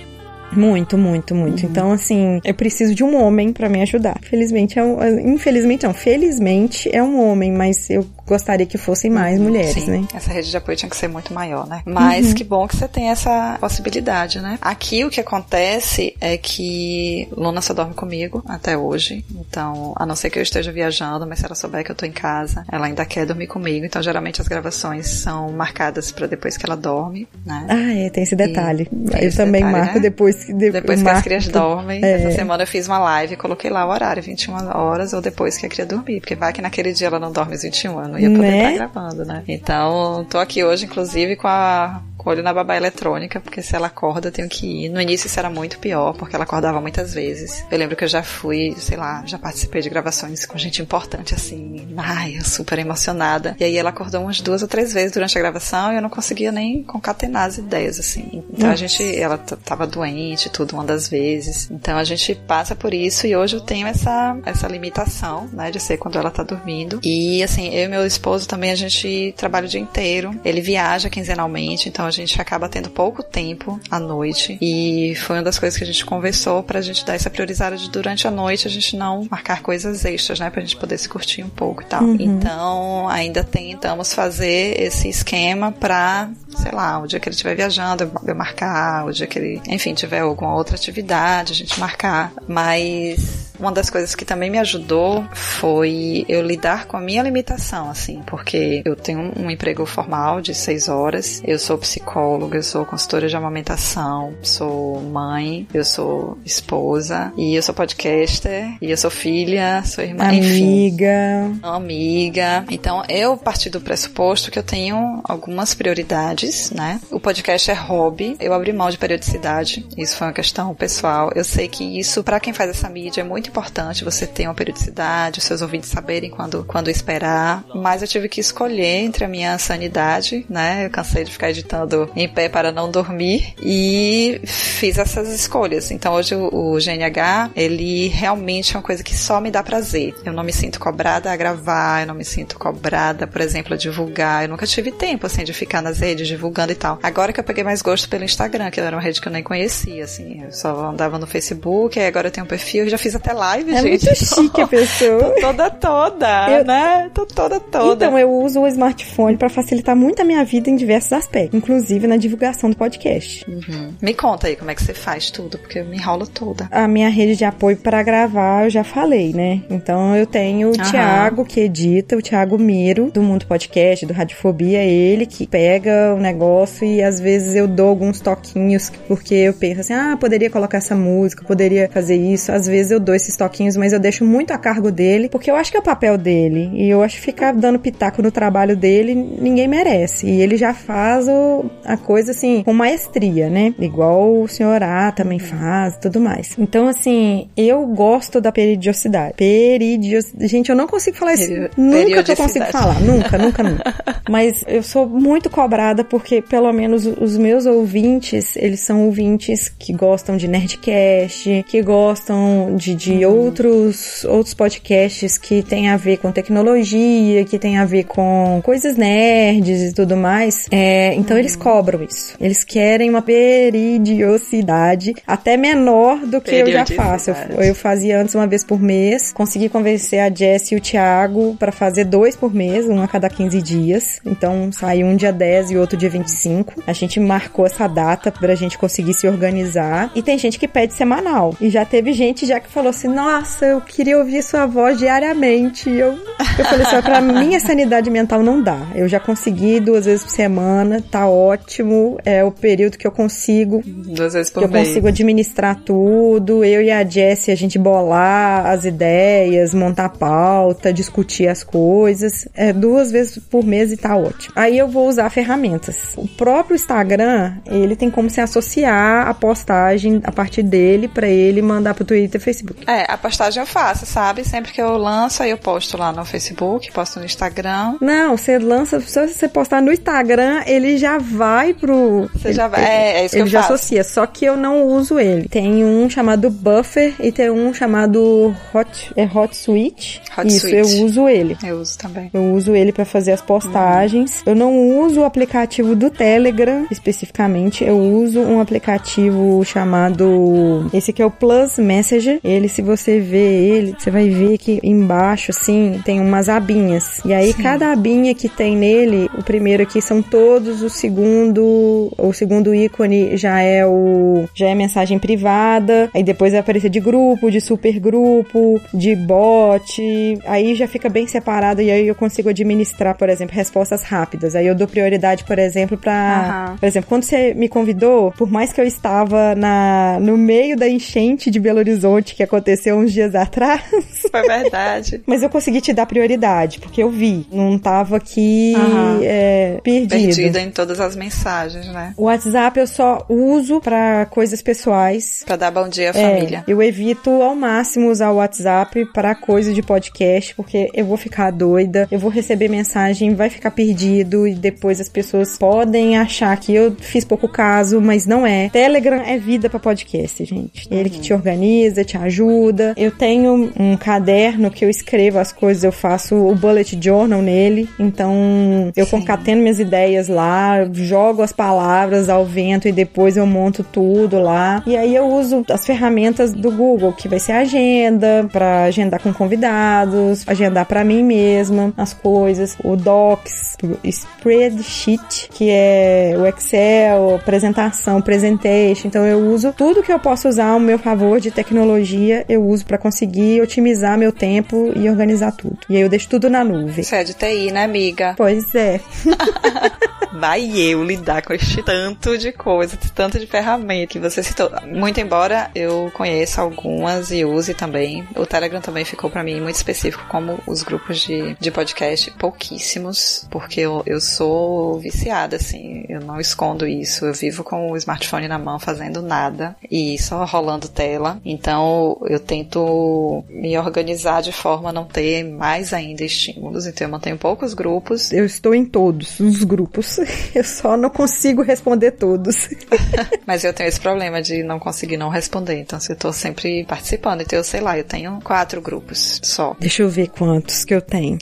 Speaker 3: Muito, muito, muito. Uhum. Então, assim, eu preciso de um homem para me ajudar. Felizmente é um, infelizmente não, felizmente é um homem, mas eu gostaria que fossem mais uhum, mulheres,
Speaker 2: Sim,
Speaker 3: né?
Speaker 2: Essa rede de apoio tinha que ser muito maior, né? Mas uhum. que bom que você tem essa possibilidade, né? Aqui o que acontece é que Luna só dorme comigo até hoje. Então, a não ser que eu esteja viajando, mas se ela souber que eu tô em casa, ela ainda quer dormir comigo. Então, geralmente as gravações são marcadas para depois que ela dorme, né?
Speaker 3: Ah, é, tem esse detalhe. Tem eu esse também detalhe, marco né? depois que de,
Speaker 2: depois que as crianças dormem. É. Essa semana eu fiz uma live e coloquei lá o horário, 21 horas ou depois que a cria dormir, porque vai que naquele dia ela não dorme às 21, eu não ia poder né? estar gravando, né? Então, tô aqui hoje inclusive com a com olho na babá eletrônica, porque se ela acorda eu tenho que ir. No início isso era muito pior, porque ela acordava muitas vezes. Eu lembro que eu já fui, sei lá, já participei de gravações com gente importante, assim, ai, eu super emocionada. E aí ela acordou umas duas ou três vezes durante a gravação e eu não conseguia nem concatenar as ideias, assim. Então Nossa. a gente, ela tava doente, tudo, uma das vezes. Então a gente passa por isso e hoje eu tenho essa, essa limitação, né, de ser quando ela tá dormindo. E assim, eu e meu esposo também a gente trabalha o dia inteiro. Ele viaja quinzenalmente, então a gente acaba tendo pouco tempo à noite. E foi uma das coisas que a gente conversou pra gente dar essa priorizada de durante a noite a gente não marcar coisas extras, né? Pra gente poder se curtir um pouco e tal. Uhum. Então, ainda tentamos fazer esse esquema pra, sei lá, o dia que ele estiver viajando, eu marcar, o dia que ele, enfim, tiver alguma outra atividade, a gente marcar. Mas uma das coisas que também me ajudou foi eu lidar com a minha limitação, assim, porque eu tenho um emprego formal de seis horas, eu sou psicóloga, eu sou consultora de amamentação, sou mãe, eu sou esposa, e eu sou podcaster, e eu sou filha, sou irmã,
Speaker 3: amiga.
Speaker 2: enfim. Amiga. Então, eu parti do pressuposto que eu tenho algumas prioridades, né? O podcast é hobby, eu abri mão de periodicidade, isso foi uma questão pessoal. Eu sei que isso, para quem faz essa mídia, é muito importante você ter uma periodicidade, os seus ouvintes saberem quando, quando esperar. Mas eu tive que escolher entre a minha sanidade, né? Eu cansei de ficar editando em pé para não dormir e fiz essas escolhas. Então hoje o, o GNH, ele realmente é uma coisa que só me dá prazer. Eu não me sinto cobrada a gravar, eu não me sinto cobrada, por exemplo, a divulgar. Eu nunca tive tempo, assim, de ficar nas redes divulgando e tal. Agora que eu peguei mais gosto pelo Instagram, que era uma rede que eu nem conhecia, assim. Eu só andava no Facebook, aí agora eu tenho um perfil e já fiz até live,
Speaker 3: é
Speaker 2: gente.
Speaker 3: É muito chique a pessoa.
Speaker 2: Tô toda toda, eu... né? Tô toda toda.
Speaker 3: Então, eu uso o smartphone para facilitar muito a minha vida em diversos aspectos, inclusive na divulgação do podcast.
Speaker 2: Uhum. Me conta aí como é que você faz tudo, porque eu me enrolo toda.
Speaker 3: A minha rede de apoio para gravar, eu já falei, né? Então, eu tenho o. Thiago, que edita, o Thiago Miro, do Mundo Podcast, do Radiofobia, ele que pega o negócio e às vezes eu dou alguns toquinhos, porque eu penso assim, ah, poderia colocar essa música, poderia fazer isso. Às vezes eu dou esses toquinhos, mas eu deixo muito a cargo dele, porque eu acho que é o papel dele. E eu acho que ficar dando pitaco no trabalho dele, ninguém merece. E ele já faz o, a coisa assim, com maestria, né? Igual o senhor A também faz tudo mais. Então, assim, eu gosto da peridiosidade. Peridiosidade. Gente, eu não consigo falar isso. Nunca que eu consigo falar. Nunca, nunca, nunca. Mas eu sou muito cobrada porque, pelo menos, os meus ouvintes, eles são ouvintes que gostam de Nerdcast, que gostam de, de outros, outros podcasts que tem a ver com tecnologia, que tem a ver com coisas nerds e tudo mais. É, então eles cobram isso. Eles querem uma peridiosidade até menor do que eu já faço. Eu, eu fazia antes uma vez por mês, consegui convencer a Jess e o Thiago para fazer dois por mês, um a cada 15 dias. Então saiu um dia 10 e outro dia 25. A gente marcou essa data pra gente conseguir se organizar. E tem gente que pede semanal. E já teve gente já que falou assim: Nossa, eu queria ouvir sua voz diariamente. Eu, eu falei assim: Pra minha sanidade mental não dá. Eu já consegui duas vezes por semana, tá ótimo. É o período que eu consigo.
Speaker 2: Duas vezes por
Speaker 3: que
Speaker 2: mês.
Speaker 3: eu consigo administrar tudo. Eu e a Jessie, a gente bolar as ideias, montar pauta, discutir as coisas. É duas vezes por mês e tá ótimo. Aí eu vou usar ferramentas. O próprio Instagram, ele tem como se associar a postagem a partir dele para ele mandar pro Twitter e Facebook.
Speaker 2: É, a postagem eu faço, sabe? Sempre que eu lanço, aí eu posto lá no Facebook, posto no Instagram.
Speaker 3: Não, você lança, se você postar no Instagram, ele já vai pro.
Speaker 2: Você já
Speaker 3: ele-
Speaker 2: vai. É, é isso que
Speaker 3: ele
Speaker 2: eu
Speaker 3: já
Speaker 2: faço.
Speaker 3: associa, só que eu não uso ele. Tem um chamado Buffer e tem um chamado Hot, é Hot Switch.
Speaker 2: Hot
Speaker 3: Isso,
Speaker 2: Switch.
Speaker 3: eu uso ele.
Speaker 2: Eu uso também.
Speaker 3: Eu uso ele para fazer as postagens. Eu não uso o aplicativo do Telegram especificamente. Eu uso um aplicativo chamado esse aqui é o Plus Messenger. Ele, se você ver ele, você vai ver que embaixo assim tem umas abinhas. E aí cada abinha que tem nele, o primeiro aqui são todos, o segundo, o segundo ícone já é o já é mensagem privada. Aí depois vai aparecer de grupo, de super grupo, de bot. Aí já fica bem separado e aí eu consigo administrar, por exemplo, respostas rápidas. Aí eu dou prioridade, por exemplo, para,
Speaker 2: Aham.
Speaker 3: por exemplo, quando você me convidou, por mais que eu estava na no meio da enchente de Belo Horizonte que aconteceu uns dias atrás,
Speaker 2: Foi verdade.
Speaker 3: mas eu consegui te dar prioridade, porque eu vi, não tava aqui
Speaker 2: Aham.
Speaker 3: é, perdido.
Speaker 2: Perdida em todas as mensagens, né?
Speaker 3: O WhatsApp eu só uso pra coisas pessoais.
Speaker 2: Pra dar bom dia à
Speaker 3: É,
Speaker 2: família.
Speaker 3: eu evito ao máximo usar o WhatsApp para coisa de podcast, porque eu vou ficar doida, eu vou receber mensagem, vai ficar perdido e depois as pessoas podem achar que eu fiz pouco caso, mas não é. Telegram é vida para podcast, gente. Ele que te organiza, te ajuda. Eu tenho um caderno que eu escrevo as coisas, eu faço o bullet journal nele, então eu concateno minhas ideias lá, jogo as palavras ao vento e depois eu monto tudo lá. E aí eu uso as ferramentas do Google, que vai ser a agenda, para agendar com convidados, agendar para mim mesma as coisas, o Docs, o Spreadsheet, que é o Excel, apresentação, presentation. Então eu uso tudo que eu posso usar ao meu favor de tecnologia, eu uso para conseguir otimizar meu tempo e organizar tudo. E aí eu deixo tudo na nuvem.
Speaker 2: Você é de TI, né, amiga?
Speaker 3: Pois é.
Speaker 2: Vai eu lidar com este tanto de coisa, esse tanto de ferramenta que você citou. Muito embora eu conheça algumas e use também. O Telegram também ficou pra mim muito específico, como os grupos de, de podcast, pouquíssimos, porque eu, eu sou viciada, assim, eu não escondo isso. Eu vivo com o smartphone na mão fazendo nada e só rolando tela. Então eu tento me organizar de forma a não ter mais ainda estímulos. Então eu mantenho poucos grupos
Speaker 3: Eu estou em todos os grupos. Eu só não consigo responder todos.
Speaker 2: Mas eu tenho esse problema de não conseguir não responder. Então, se eu tô sempre participando, então eu sei lá, eu tenho quatro grupos só.
Speaker 3: Deixa eu ver quantos que eu tenho.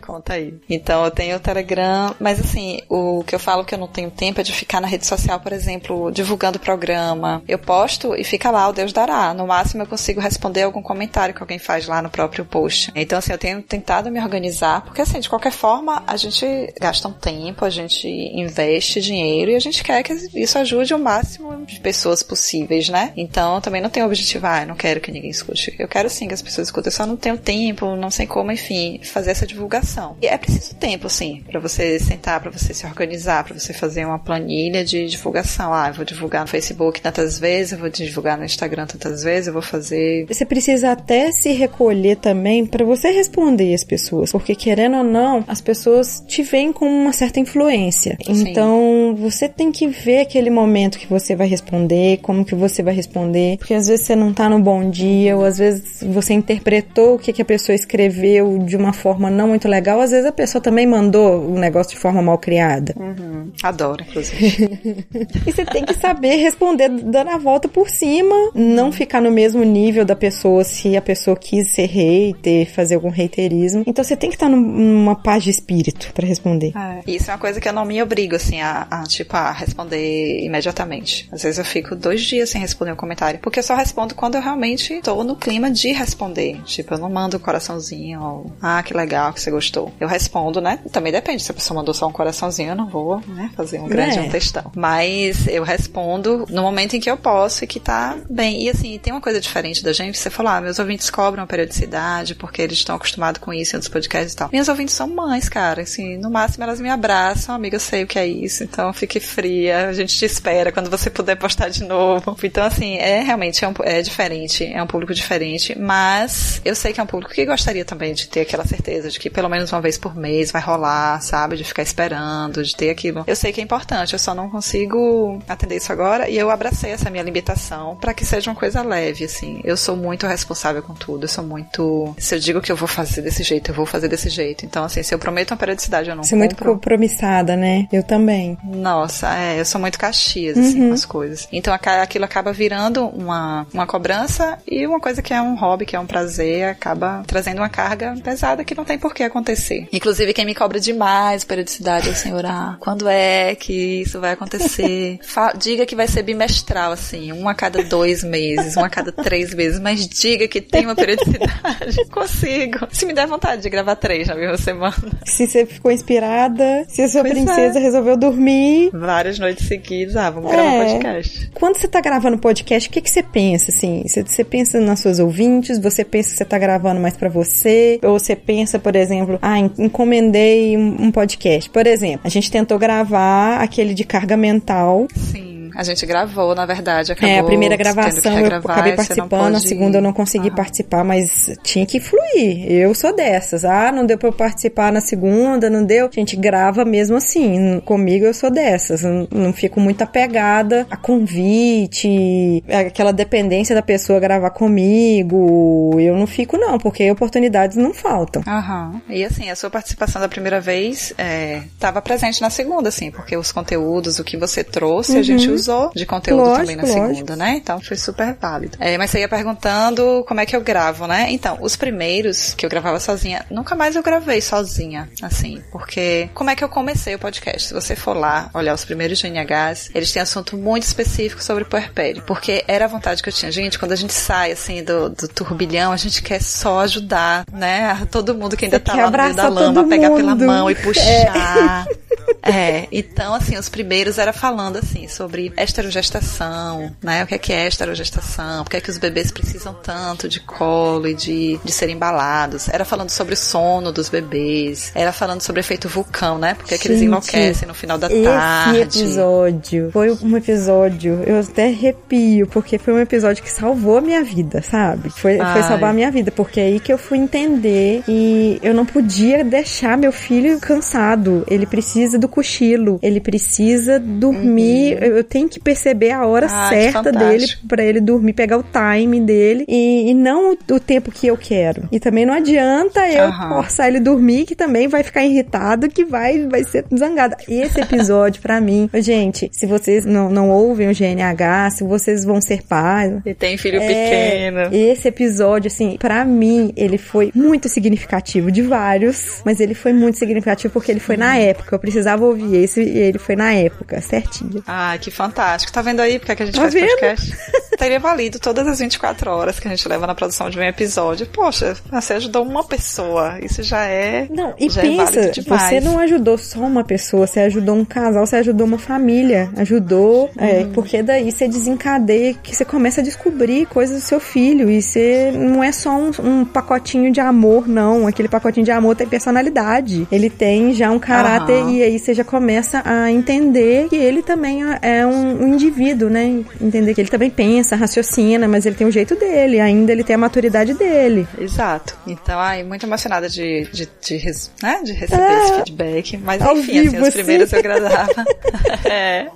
Speaker 2: Conta aí. Então, eu tenho o Telegram, mas assim, o que eu falo que eu não tenho tempo é de ficar na rede social, por exemplo, divulgando o programa. Eu posto e fica lá, o Deus dará. No máximo, eu consigo responder algum comentário que alguém faz lá no próprio post. Então, assim, eu tenho tentado me organizar, porque assim, de qualquer forma, a gente gasta um tempo, a gente investe dinheiro e a gente quer que isso ajude o máximo de pessoas possíveis, né? Então, também não tenho objetivo, ah, eu não quero que ninguém escute. Eu quero sim que as pessoas escutem, eu só não tenho tempo, não sei como, enfim, fazer essa divulgação. E é preciso tempo, sim, para você sentar, para você se organizar, para você fazer uma planilha de divulgação. Ah, eu vou divulgar no Facebook tantas vezes, eu vou divulgar no Instagram tantas vezes, eu vou fazer.
Speaker 3: Você precisa até se recolher também para você responder as pessoas, porque querendo ou não, as pessoas te veem com uma certa influência.
Speaker 2: Sim.
Speaker 3: Então, você tem que ver aquele momento que você vai responder, como que você vai responder, porque às vezes você não tá no bom dia, ou às vezes você interpretou o que, que a pessoa escreveu de uma forma não muito legal, às vezes a pessoa também mandou o negócio de forma mal criada.
Speaker 2: Uhum. Adoro, inclusive.
Speaker 3: E você tem que saber responder dando a volta por cima, não ficar no mesmo nível da pessoa se a pessoa quis ser hater, fazer algum haterismo. Então você tem que estar num- numa paz de espírito pra responder.
Speaker 2: Isso é uma coisa que eu não me obrigo, assim, a, a, tipo, a responder imediatamente. Às vezes eu fico dois dias sem responder um comentário, porque eu só respondo quando eu realmente tô no clima de responder. Tipo, eu não mando um coraçãozinho ou, ah, que legal que você gostou. Eu respondo, né? Também depende, se a pessoa mandou só um coraçãozinho, eu não vou, né, fazer um grande
Speaker 3: É.
Speaker 2: um textão. Mas eu respondo no momento em que eu posso e que tá bem. E assim, tem uma coisa diferente da gente, você falou, ah, meus ouvintes cobram a periodicidade porque eles estão acostumados com isso em outros podcasts e tal. Minhas ouvintes são mães, cara, assim, no máximo elas me abraçam, amiga, eu sei o que é isso, então fique fria, a gente te espera quando você puder postar de novo. Então, assim, é realmente é, um- é diferente, é um público diferente, mas eu sei que é um público que gostaria também de ter aquela certeza de que pelo menos uma vez por mês vai rolar, sabe? De ficar esperando, de ter aquilo. Eu sei que é importante, eu só não consigo atender isso agora e eu abracei essa minha limitação pra que seja uma coisa leve, assim. Eu sou muito responsável com tudo, eu sou muito. Se eu digo que eu vou fazer desse jeito, eu vou fazer desse jeito. Então, assim, se eu prometo uma periodicidade, eu não
Speaker 3: Você é muito compromissada, né? Eu também.
Speaker 2: Nossa, é, eu sou muito caxias, assim, com as coisas. Então aquilo acaba virando uma, uma cobrança e uma coisa que é um hobby, que é um prazer, acaba trazendo uma carga pesada que não tem por que acontecer. Inclusive, quem me cobra demais periodicidade é o senhor, ah, quando é que isso vai acontecer? Fa- diga que vai ser bimestral, assim, um a cada dois meses, um a cada três meses, mas diga que tem uma periodicidade. Consigo. Se me der vontade de gravar três na mesma semana.
Speaker 3: Se você ficou inspirada, se a sua
Speaker 2: Pois
Speaker 3: princesa
Speaker 2: é.
Speaker 3: resolveu dormir.
Speaker 2: Várias noites seguidas, ah, vamos gravar um
Speaker 3: É.
Speaker 2: podcast.
Speaker 3: Quando você tá gravando podcast, o que, que você pensa, assim? Você, você pensa nas suas ouvintes? Você pensa que você tá gravando mais pra você? Ou você pensa, por exemplo, ah, en- encomendei um, um podcast. Por exemplo, a gente tentou gravar aquele de carga mental.
Speaker 2: Sim, a gente gravou, na verdade, acabou
Speaker 3: é, a primeira gravação eu acabei participando, a segunda eu não consegui
Speaker 2: Aham.
Speaker 3: participar, mas tinha que fluir. Eu sou dessas. Ah, não deu pra eu participar na segunda, não deu. A gente grava mesmo assim. Comigo eu sou dessas. Não, não fico muito apegada a convite, aquela dependência da pessoa gravar comigo. Eu não fico, não, porque oportunidades não faltam.
Speaker 2: Aham. E assim, a sua participação da primeira vez estava presente na segunda, assim, porque os conteúdos, o que você trouxe, a gente usou de conteúdo
Speaker 3: Lógico,
Speaker 2: também na
Speaker 3: lógico.
Speaker 2: segunda, né? Então foi super válido. É, mas você ia perguntando como é que eu gravo, né? Então, os primeiros que eu gravava sozinha, nunca mais eu gravei sozinha, assim, porque como é que eu comecei o podcast? Se você for lá olhar os primeiros GNHs, eles têm assunto muito específico sobre puerpério, porque era a vontade que eu tinha. Gente, quando a gente sai, assim, do, do turbilhão, a gente quer só ajudar, né? Todo mundo que ainda
Speaker 3: Você
Speaker 2: tá lá no meio da lama, pegar pela mão e puxar. É, então assim, os primeiros era falando assim sobre esterogestação, né? O que é que é esterogestação? Por que é que os bebês precisam tanto de colo e de, de serem embalados? Era falando sobre o sono dos bebês, era falando sobre efeito vulcão, né? Porque é que eles enlouquecem no final da
Speaker 3: Esse
Speaker 2: tarde.
Speaker 3: episódio foi um episódio, eu até arrepio, porque foi um episódio que salvou a minha vida, sabe? Foi, foi salvar a minha vida, porque é aí que eu fui entender e eu não podia deixar meu filho cansado. Ele precisa do cochilo, ele precisa dormir. Eu eu tenho que perceber a hora
Speaker 2: Uhum. Ah,
Speaker 3: certa dele pra ele dormir, pegar o time dele e, e não o, o tempo que eu quero. E também não adianta eu
Speaker 2: Aham.
Speaker 3: forçar ele dormir, que também vai ficar irritado, que vai, vai ser zangado. Esse episódio, pra mim, gente, se vocês não, não ouvem o GNH, se vocês vão ser pais.
Speaker 2: E tem filho
Speaker 3: é,
Speaker 2: pequeno.
Speaker 3: Esse episódio, assim, pra mim, ele foi muito significativo de vários, mas ele foi muito significativo porque ele foi na época. Eu precisava ouvir esse e ele foi na época, certinho.
Speaker 2: Ai, que fantástico. Tá vendo aí porque é que a gente
Speaker 3: Tá
Speaker 2: faz
Speaker 3: vendo?
Speaker 2: podcast? Teria valido todas as 24 horas que a gente leva na produção de um episódio. Poxa, você ajudou uma pessoa. Isso já é.
Speaker 3: Não, e
Speaker 2: é
Speaker 3: pensa,
Speaker 2: demais.
Speaker 3: você não ajudou só uma pessoa, você ajudou um casal, você ajudou uma família, ajudou, é,
Speaker 2: Uhum.
Speaker 3: porque daí você desencadeia que você começa a descobrir coisas do seu filho e você não é só um, um pacotinho de amor, não. Aquele pacotinho de amor tem personalidade, ele tem já um caráter e aí você já começa a entender que ele também é um, um indivíduo, né? Entender que ele também pensa, raciocina, mas ele tem o jeito dele, ainda ele tem a maturidade dele.
Speaker 2: Exato. Então, ai, muito emocionada de, de, de, né, de receber ah, esse feedback. Mas enfim,
Speaker 3: vivo,
Speaker 2: assim, os
Speaker 3: assim.
Speaker 2: primeiros eu gravava. é.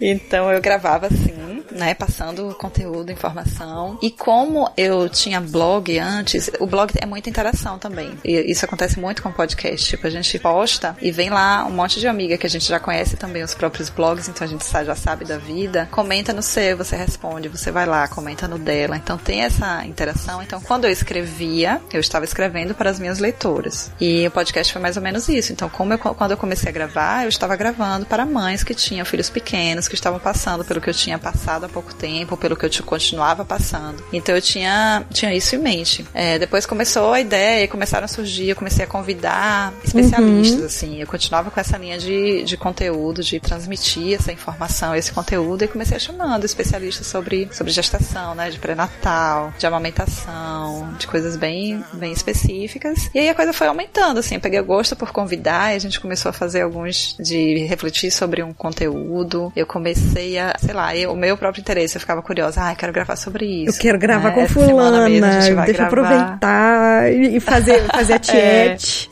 Speaker 2: Então eu gravava assim, né, passando conteúdo, informação. E como eu tinha blog antes, o blog é muita interação também. E isso acontece muito com podcast. Tipo, a gente posta e vem lá um monte de amiga que a gente já conhece também os próprios blogs, então a gente já sabe da vida. Comenta no seu, você responde, você vai lá, comenta no dela. Então tem essa interação. Então quando eu escrevia, eu estava escrevendo para as minhas leitoras. E o podcast foi mais ou menos isso. Então, como eu, quando eu comecei a gravar, eu estava gravando para mães que tinham filhos pequenos, que estavam passando pelo que eu tinha passado há pouco tempo, pelo que eu te- continuava passando. Então eu tinha, tinha isso em mente. É, depois começou a ideia, começaram a surgir, eu comecei a convidar especialistas, assim. Eu continuava com essa linha de, de conteúdo, de transmitir essa informação, esse conteúdo, e comecei a chamando especialistas sobre, sobre gestação, né? De pré-natal, de amamentação, de coisas bem, bem específicas. E aí a coisa foi aumentando, assim. Eu peguei gosto por convidar e a gente começou a fazer alguns de refletir sobre um conteúdo. Eu comecei a, sei lá, eu- o meu próprio interesse, eu ficava curiosa, ah, quero gravar sobre isso.
Speaker 3: Eu quero gravar
Speaker 2: né?
Speaker 3: com
Speaker 2: Essa
Speaker 3: fulana,
Speaker 2: mesmo
Speaker 3: deixa eu aproveitar e fazer, fazer a tiete.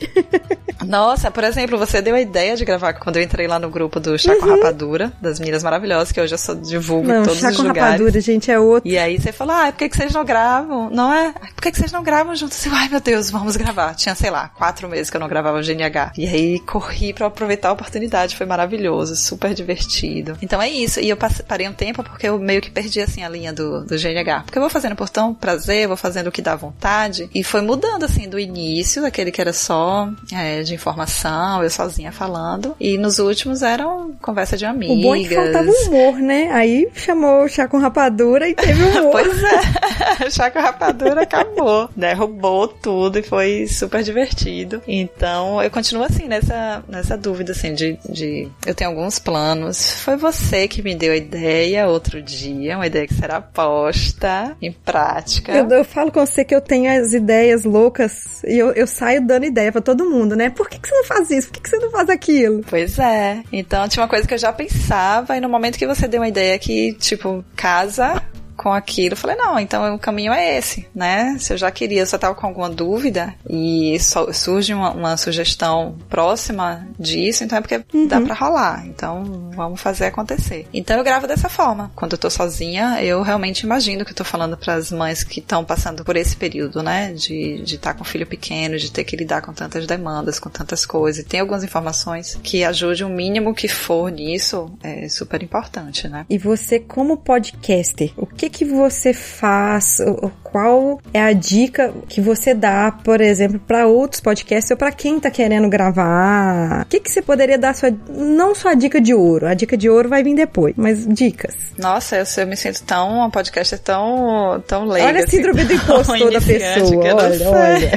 Speaker 2: Nossa, por exemplo, você deu a ideia de gravar quando eu entrei lá no grupo do Chá com Rapadura, das Meninas Maravilhosas, que hoje eu só divulgo em
Speaker 3: Não,
Speaker 2: todos
Speaker 3: chá
Speaker 2: os lugares.
Speaker 3: rapadura, gente, é outro.
Speaker 2: E aí você falou, ah, por que, que vocês não gravam? Não é? Por que, que vocês não gravam juntos? Eu, ai, meu Deus, vamos gravar. Tinha, sei lá, quatro meses que eu não gravava o GNH. E aí corri pra aproveitar a oportunidade. Foi maravilhoso, super divertido. Então é isso. E eu parei um tempo porque eu meio que perdi, assim, a linha do, do GNH. Porque eu vou fazendo por tão prazer, vou fazendo o que dá vontade. E foi mudando, assim, do início, daquele que era só é, de informação, eu sozinha falando. E nos últimos eram conversa de amigas.
Speaker 3: O bom é que faltava humor, né? Aí chamou o chá com rapadura e teve humor.
Speaker 2: Pois é, chá com rapadura acabou, derrubou tudo e foi super divertido. Então eu continuo assim nessa, nessa dúvida assim de, de eu tenho alguns planos. Foi você que me deu a ideia outro dia, uma ideia que será posta em prática.
Speaker 3: Eu, eu falo com você que eu tenho as ideias loucas e eu, eu saio dando ideia pra todo mundo, né? Por que, que você não faz isso? Por que, que você não faz aquilo?
Speaker 2: Pois é. Então tinha uma coisa que eu já pensava, e no momento que você deu uma ideia que, tipo, casa com aquilo, eu falei, não, então o caminho é esse, né? Se eu já queria, eu só tava com alguma dúvida e surge uma, uma sugestão próxima disso, então é porque dá pra rolar. Então vamos fazer acontecer. Então eu gravo dessa forma. Quando eu tô sozinha, eu realmente imagino que eu tô falando pras mães que estão passando por esse período, né? De estar com filho pequeno, de ter que lidar com tantas demandas, com tantas coisas. E tem algumas informações que ajudem o mínimo que for nisso, é super importante, né?
Speaker 3: E você, como podcaster, o que que você faz? Qual é a dica que você dá, por exemplo, para outros podcasts ou para quem tá querendo gravar? O que que você poderia dar sua não só a dica de ouro, a dica de ouro vai vir depois, mas dicas.
Speaker 2: Nossa, eu, eu me sinto tão, uma podcaster tão, tão leiga.
Speaker 3: olha a
Speaker 2: assim,
Speaker 3: síndrome do
Speaker 2: tão
Speaker 3: impostor da
Speaker 2: iniciante,
Speaker 3: pessoa,
Speaker 2: que
Speaker 3: olha, olha.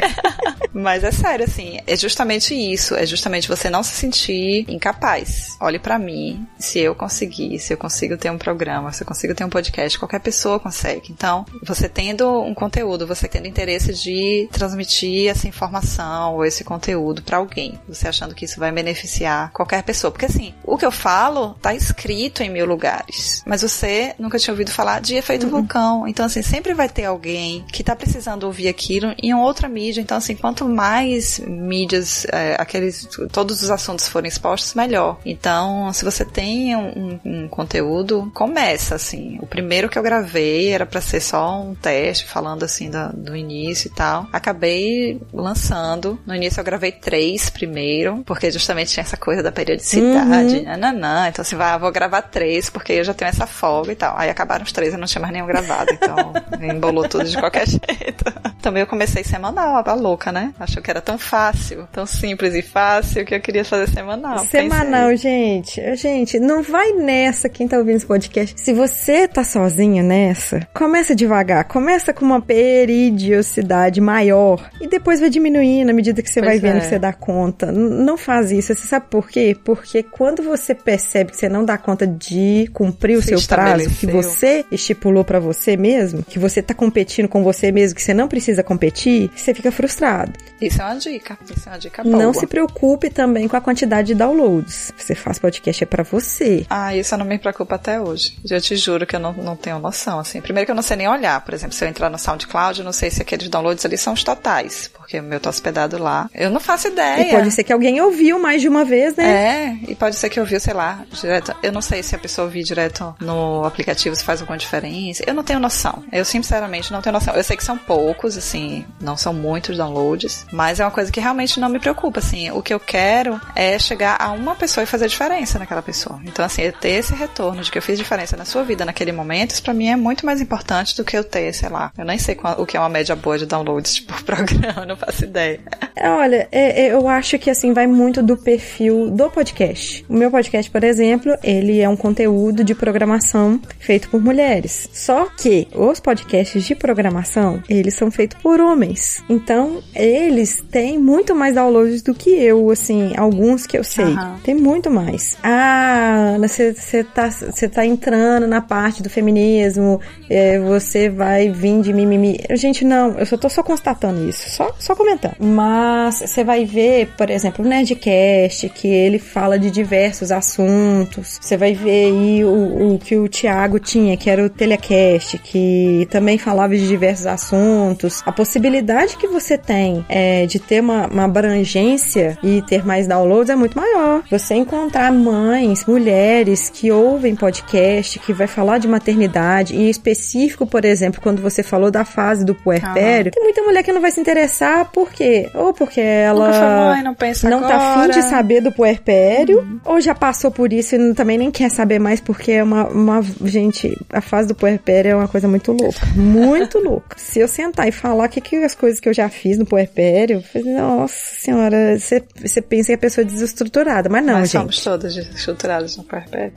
Speaker 2: Mas é sério, assim, é justamente isso, é justamente você não se sentir incapaz. Olhe pra mim, se eu conseguir, se eu consigo ter um programa, se eu consigo ter um podcast, qualquer pessoa consegue. Então, você tendo um conteúdo, você tendo interesse de transmitir essa informação ou esse conteúdo pra alguém, você achando que isso vai beneficiar qualquer pessoa. Porque assim, o que eu falo tá escrito em mil lugares, mas você nunca tinha ouvido falar de efeito vulcão. Então, assim, sempre vai ter alguém que tá precisando ouvir aquilo em outra mídia. Então, assim, quanto mais mídias, é, aqueles, todos os assuntos forem expostos, melhor. Então, se você tem um, um- conteúdo, começa, assim. O primeiro que eu gravei era pra ser só um teste, falando, assim, da- do início e tal. Acabei lançando. No início eu gravei três primeiro, porque justamente tinha essa coisa da periodicidade, nananã. Então, assim, vai, vou gravar três, porque eu já tenho essa folga e tal. Aí acabaram os três, eu não tinha mais nenhum gravado, então embolou tudo de qualquer jeito. Também eu comecei semanal, a louca, né? Achou que era tão fácil, tão simples e fácil que eu queria fazer semanal.
Speaker 3: Semanal,
Speaker 2: Pensei.
Speaker 3: gente. Gente, não vai nessa quem tá ouvindo esse podcast. Se você tá sozinha nessa, começa devagar. Começa com uma peridiosidade maior e depois vai diminuindo à medida que você
Speaker 2: Pois
Speaker 3: vai vendo
Speaker 2: é.
Speaker 3: que você dá conta. Não faz isso. Você sabe por quê? Porque quando você percebe que você não dá conta de cumprir o
Speaker 2: Se
Speaker 3: seu prazo que você estipulou pra você mesmo, que você tá competindo com você mesmo, que você não precisa competir, você fica frustrado.
Speaker 2: Isso é uma dica. Isso é uma dica boa.
Speaker 3: Não se preocupe também com a quantidade de downloads. Você faz podcast é pra você.
Speaker 2: Ah, isso eu não me preocupo até hoje. Eu te juro que eu não, não tenho noção, assim. Primeiro que eu não sei nem olhar. Por exemplo, se eu entrar no SoundCloud, eu não sei se aqueles downloads ali são os totais. Porque o meu tá hospedado lá. Eu não faço ideia.
Speaker 3: E pode ser que alguém ouviu mais de uma vez, né?
Speaker 2: É, e pode ser que ouviu, sei lá, direto. Eu não sei se a pessoa ouvir direto no aplicativo se faz alguma diferença. Eu não tenho noção. Eu, sinceramente, não tenho noção. Eu sei que são poucos, assim, não são muitos downloads, mas é uma coisa que realmente não me preocupa, assim. O que eu quero é chegar a uma pessoa e fazer diferença naquela pessoa. Então, assim, eu ter esse retorno de que eu fiz diferença na sua vida naquele momento, isso pra mim é muito mais importante do que eu ter, sei lá. Eu nem sei qual- o que é uma média boa de downloads por programa, não faço ideia.
Speaker 3: É, Olha, é- é, eu acho que assim vai muito do perfil do podcast. O meu podcast, por exemplo, ele é um conteúdo de programação feito por mulheres. Só que os podcasts de programação, eles são feitos por homens. Então, eles têm muito mais downloads do que eu, assim, alguns que eu sei.
Speaker 2: Aham.
Speaker 3: Tem muito mais. Ah, Ana, você tá, cê tá entrando na parte do feminismo, é, você vai vir de mimimi. Gente, não, eu só tô só constatando isso, só, só comentando. Mas você vai ver, por exemplo, o Nerdcast, que ele fala de diversos assuntos. Você vai ver aí o, o que o Thiago tinha, que era o Telecast, que também falava de diversos assuntos. A possibilidade que você tem é, de ter uma, uma abrangência e ter mais downloads é muito maior. Você encontrar mães, mulheres que ouvem podcast, que vai falar de maternidade, em específico, por exemplo, quando você falou da fase do puerpério, tem muita mulher que não vai se interessar, por quê? Ou porque ela
Speaker 2: mãe, não pensa
Speaker 3: não tá afim
Speaker 2: agora.
Speaker 3: de saber do puerpério, ou já passou por isso e não- também nem quer saber mais, porque é uma, uma. Gente, a fase do puerpério é uma coisa muito louca. Muito louca. Se eu sentar e falar o que, que as coisas que eu já fiz no puerpério, falei, nossa senhora, você pensa que a pessoa é desestruturada, mas não,
Speaker 2: Nós
Speaker 3: gente.
Speaker 2: somos todas estruturadas no puerpério.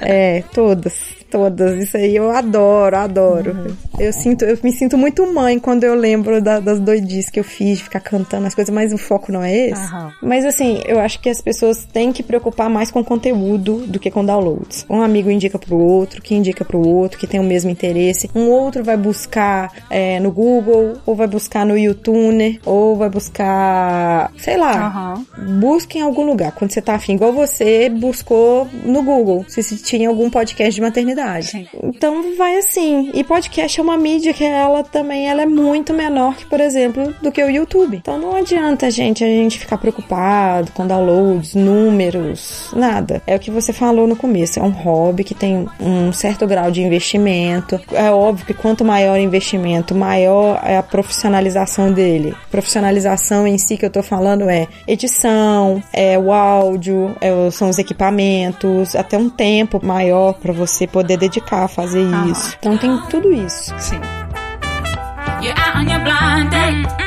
Speaker 3: É, todas, todas. Isso aí eu adoro, adoro. Eu sinto, eu me sinto muito mãe quando eu lembro da- das doidices que eu fiz, de ficar cantando as coisas, mas o foco não é esse.
Speaker 2: Aham.
Speaker 3: Mas assim, eu acho que as pessoas têm que preocupar mais com conteúdo do que com downloads. Um amigo indica pro outro, que indica pro outro, que tem o mesmo interesse. Um outro vai buscar é, no Google, ou vai buscar no YouTube, ou vai buscar, sei lá,
Speaker 2: Aham.
Speaker 3: Busque em algum lugar, quando você tá afim, igual você buscou no Google, se tinha algum podcast de maternidade.
Speaker 2: Sim.
Speaker 3: Então vai assim. E podcast é uma mídia que ela também ela é muito menor que, por exemplo, do que o YouTube. Então não adianta, gente, a gente ficar preocupado com downloads, números, nada. É o que você falou no começo, é um hobby que tem um certo grau de investimento. É óbvio que quanto maior o investimento, maior é a profissionalização dele. Profissionalização em si que eu tô falando é edição, é o áudio, é são os equipamentos, até um tempo maior para você poder dedicar a fazer
Speaker 2: Aham.
Speaker 3: isso. Então tem tudo isso.
Speaker 2: Sim.
Speaker 5: You're out on your blind date.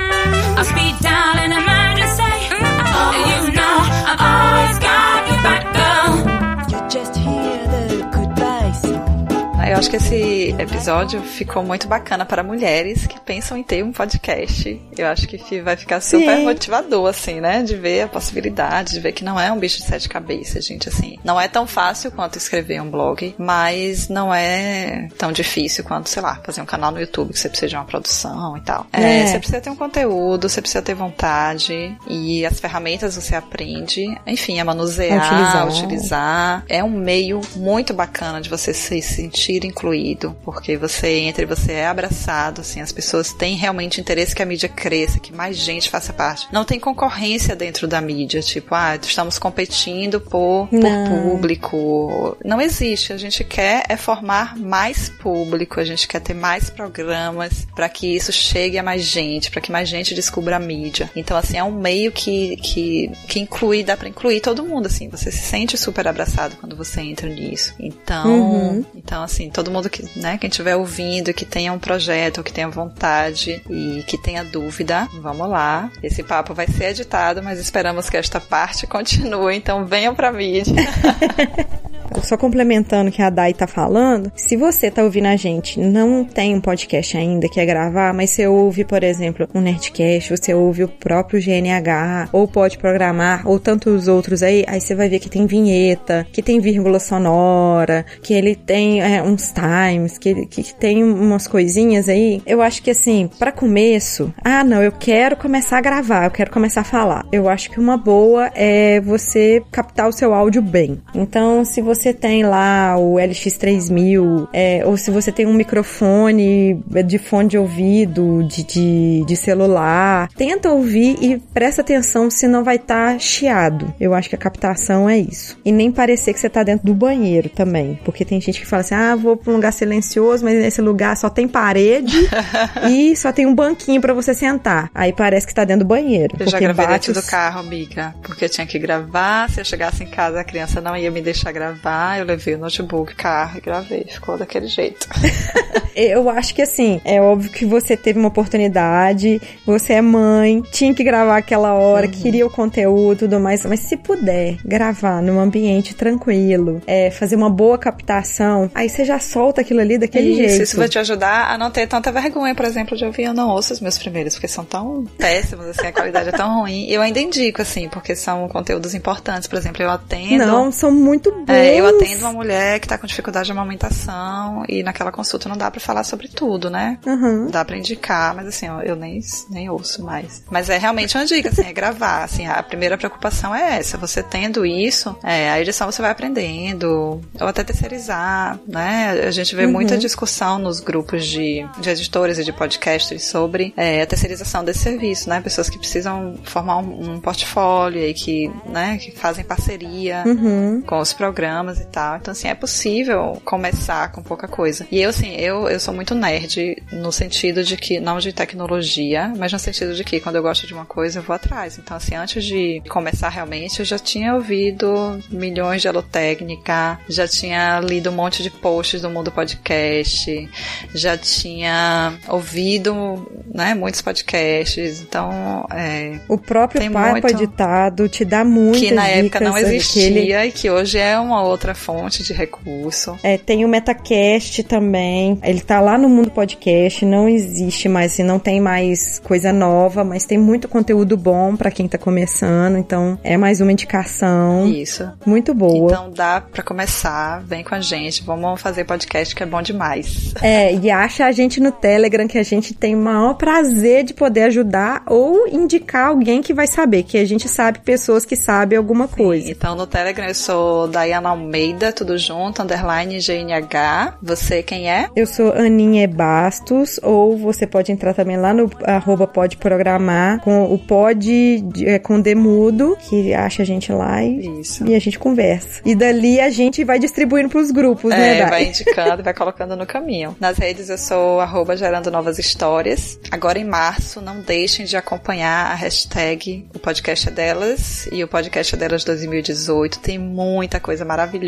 Speaker 2: Eu acho que esse episódio ficou muito bacana para mulheres que pensam em ter um podcast. Eu acho que vai ficar super
Speaker 3: Sim.
Speaker 2: motivador, assim, né? De ver a possibilidade, de ver que não é um bicho de sete cabeças, gente, assim. Não é tão fácil quanto escrever um blog, mas não é tão difícil quanto, sei lá, fazer um canal no YouTube que você precisa de uma produção e tal. É,
Speaker 3: É.
Speaker 2: você precisa ter um conteúdo, você precisa ter vontade e as ferramentas você aprende, enfim, a manusear,
Speaker 3: Utilizar.
Speaker 2: utilizar. É um meio muito bacana de você se sentir incluído, porque você entra e você é abraçado, assim, as pessoas têm realmente interesse que a mídia cresça, que mais gente faça parte. Não tem concorrência dentro da mídia, tipo, ah, estamos competindo por, por público. Não existe. A gente quer é formar mais público, a gente quer ter mais programas para que isso chegue a mais gente, para que mais gente descubra a mídia. Então, assim, é um meio que, que, que inclui, dá para incluir todo mundo, assim. Você se sente super abraçado quando você entra nisso. Então,
Speaker 3: Uhum.
Speaker 2: então assim, todo mundo que, né, quem estiver ouvindo, que tenha um projeto, que tenha vontade e que tenha dúvida, vamos lá. Esse papo vai ser editado, mas esperamos que esta parte continue, então venham pra mídia.
Speaker 3: Só complementando o que a Dai tá falando, se você tá ouvindo a gente, não tem um podcast ainda, quer gravar, mas você ouve, por exemplo, um Nerdcast, você ouve o próprio GNH, ou pode programar, ou tantos outros aí, aí você vai ver que tem vinheta, que tem vírgula sonora, que ele tem é, uns times, que, que tem umas coisinhas aí. Eu acho que assim, para começo, ah, não, eu quero começar a gravar, eu quero começar a falar. Eu acho que uma boa é você captar o seu áudio bem. Então, se você tem lá o LX3000, é, ou se você tem um microfone de fone de ouvido, de, de, de celular, tenta ouvir e presta atenção se não vai estar tá chiado. Eu acho que a captação é isso. E nem parecer que você tá dentro do banheiro também. Porque tem gente que fala assim: ah, vou pra um lugar silencioso, mas nesse lugar só tem parede e só tem um banquinho para você sentar. Aí parece que tá dentro do banheiro.
Speaker 2: Eu já gravei dentro os... do carro, amiga. Porque eu tinha que gravar. Se eu chegasse em casa, a criança não ia me deixar gravar. Eu levei o notebook, carro e gravei. Ficou daquele jeito.
Speaker 3: eu acho que assim, é óbvio que você teve uma oportunidade, você é mãe, tinha que gravar aquela hora, uhum. queria o conteúdo e tudo mais, mas se puder gravar num ambiente tranquilo, é, fazer uma boa captação, aí você já solta aquilo ali daquele
Speaker 2: isso,
Speaker 3: jeito.
Speaker 2: Isso vai te ajudar a não ter tanta vergonha, por exemplo, de ouvir eu não ouço os meus primeiros, porque são tão péssimos, assim, a qualidade é tão ruim. Eu ainda indico, assim, porque são conteúdos importantes. Por exemplo, eu atendo.
Speaker 3: Não, são muito bons.
Speaker 2: É, eu atendo uma mulher que tá com dificuldade de amamentação e naquela consulta não dá para falar sobre tudo, né?
Speaker 3: Uhum.
Speaker 2: Dá para indicar, mas assim, eu nem, nem ouço mais. Mas é realmente uma dica, assim, é gravar. Assim, a primeira preocupação é essa. Você tendo isso, é, a edição você vai aprendendo, ou até terceirizar, né? A gente vê uhum. muita discussão nos grupos de, de editores e de podcasters sobre é, a terceirização desse serviço, né? Pessoas que precisam formar um, um portfólio e que, né, que fazem parceria
Speaker 3: uhum.
Speaker 2: com os programas e tal. Então, assim, é possível começar com pouca coisa. E eu, assim, eu, eu sou muito nerd no sentido de que, não de tecnologia, mas no sentido de que quando eu gosto de uma coisa, eu vou atrás. Então, assim, antes de começar realmente, eu já tinha ouvido milhões de alotécnica, já tinha lido um monte de posts do mundo podcast, já tinha ouvido, né, muitos podcasts. Então, é,
Speaker 3: O próprio Papo muito... Editado te dá muitas
Speaker 2: Que na época não existia
Speaker 3: aquele...
Speaker 2: e que hoje é uma outra fonte de recurso.
Speaker 3: É, tem o Metacast também. Ele tá lá no mundo podcast, não existe mais, assim, não tem mais coisa nova, mas tem muito conteúdo bom para quem tá começando, então é mais uma indicação.
Speaker 2: Isso.
Speaker 3: Muito boa.
Speaker 2: Então dá para começar, vem com a gente, vamos fazer podcast que é bom demais.
Speaker 3: É, e acha a gente no Telegram que a gente tem o maior prazer de poder ajudar ou indicar alguém que vai saber, que a gente sabe pessoas que sabem alguma
Speaker 2: Sim,
Speaker 3: coisa.
Speaker 2: Então no Telegram eu sou Dayana Almeida, tudo junto, underline GNH. Você quem é?
Speaker 3: Eu sou Aninha Bastos, ou você pode entrar também lá no arroba pode programar com o pode é, com demudo, que acha a gente lá e,
Speaker 2: Isso.
Speaker 3: e a gente conversa. E dali a gente vai distribuindo pros grupos,
Speaker 2: É,
Speaker 3: né, Dai?
Speaker 2: vai indicando, vai colocando no caminho. Nas redes eu sou arroba gerando novas histórias. Agora em março, não deixem de acompanhar a hashtag o podcast é delas e o podcast é delas 2018. Tem muita coisa maravilhosa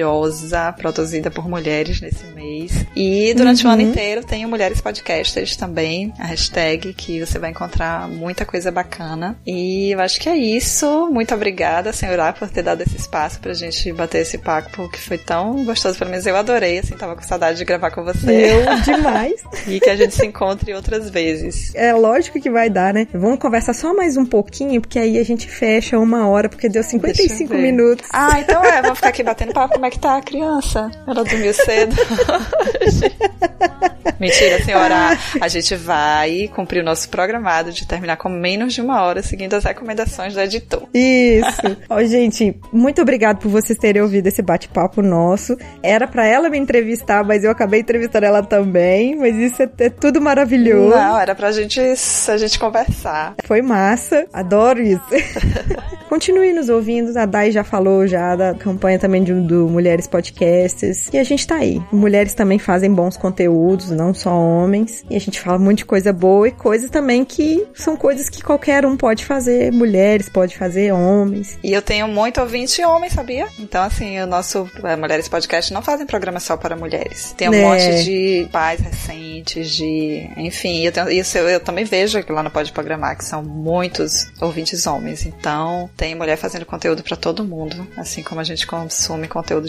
Speaker 2: produzida por mulheres nesse mês. E durante o ano inteiro tem o Mulheres Podcasters também, a hashtag, que você vai encontrar muita coisa bacana. E eu acho que é isso. Muito obrigada, senhora, por ter dado esse espaço pra gente bater esse papo que foi tão gostoso. Pelo menos eu adorei, assim, tava com saudade de gravar com você.
Speaker 3: Eu demais.
Speaker 2: E que a gente se encontre outras vezes.
Speaker 3: É lógico que vai dar, né? Vamos conversar só mais um pouquinho, porque aí a gente fecha uma hora, porque deu
Speaker 2: Deixa eu
Speaker 3: 55
Speaker 2: ver.
Speaker 3: minutos.
Speaker 2: Ah, então é, vamos ficar aqui batendo papo. Como é que tá a criança? Ela dormiu cedo. Mentira, senhora. A gente vai cumprir o nosso programado de terminar com menos de uma hora, seguindo as recomendações do editor.
Speaker 3: Isso. Ó, gente, muito obrigado por vocês terem ouvido esse bate-papo nosso. Era pra ela me entrevistar, mas eu acabei entrevistando ela também. Mas isso é, é tudo maravilhoso.
Speaker 2: Não, era pra gente, a gente conversar.
Speaker 3: Foi massa. Adoro isso. Continue nos ouvindo. A Dai já falou já da campanha também de- do mulheres podcasters. E a gente tá aí. Mulheres também fazem bons conteúdos, não só homens. E a gente fala muito de coisa boa e coisas também que são coisas que qualquer um pode fazer. Mulheres pode fazer, homens.
Speaker 2: E eu tenho muito ouvinte homem, sabia? Então, assim, o nosso eh, Mulheres Podcast não fazem programa só para mulheres. Tem um
Speaker 3: né.
Speaker 2: monte de pais recentes, de. Enfim, eu tenho, isso eu, eu também vejo que lá no Pode Programar, que são muitos ouvintes homens. Então, tem mulher fazendo conteúdo para todo mundo, assim como a gente consome conteúdo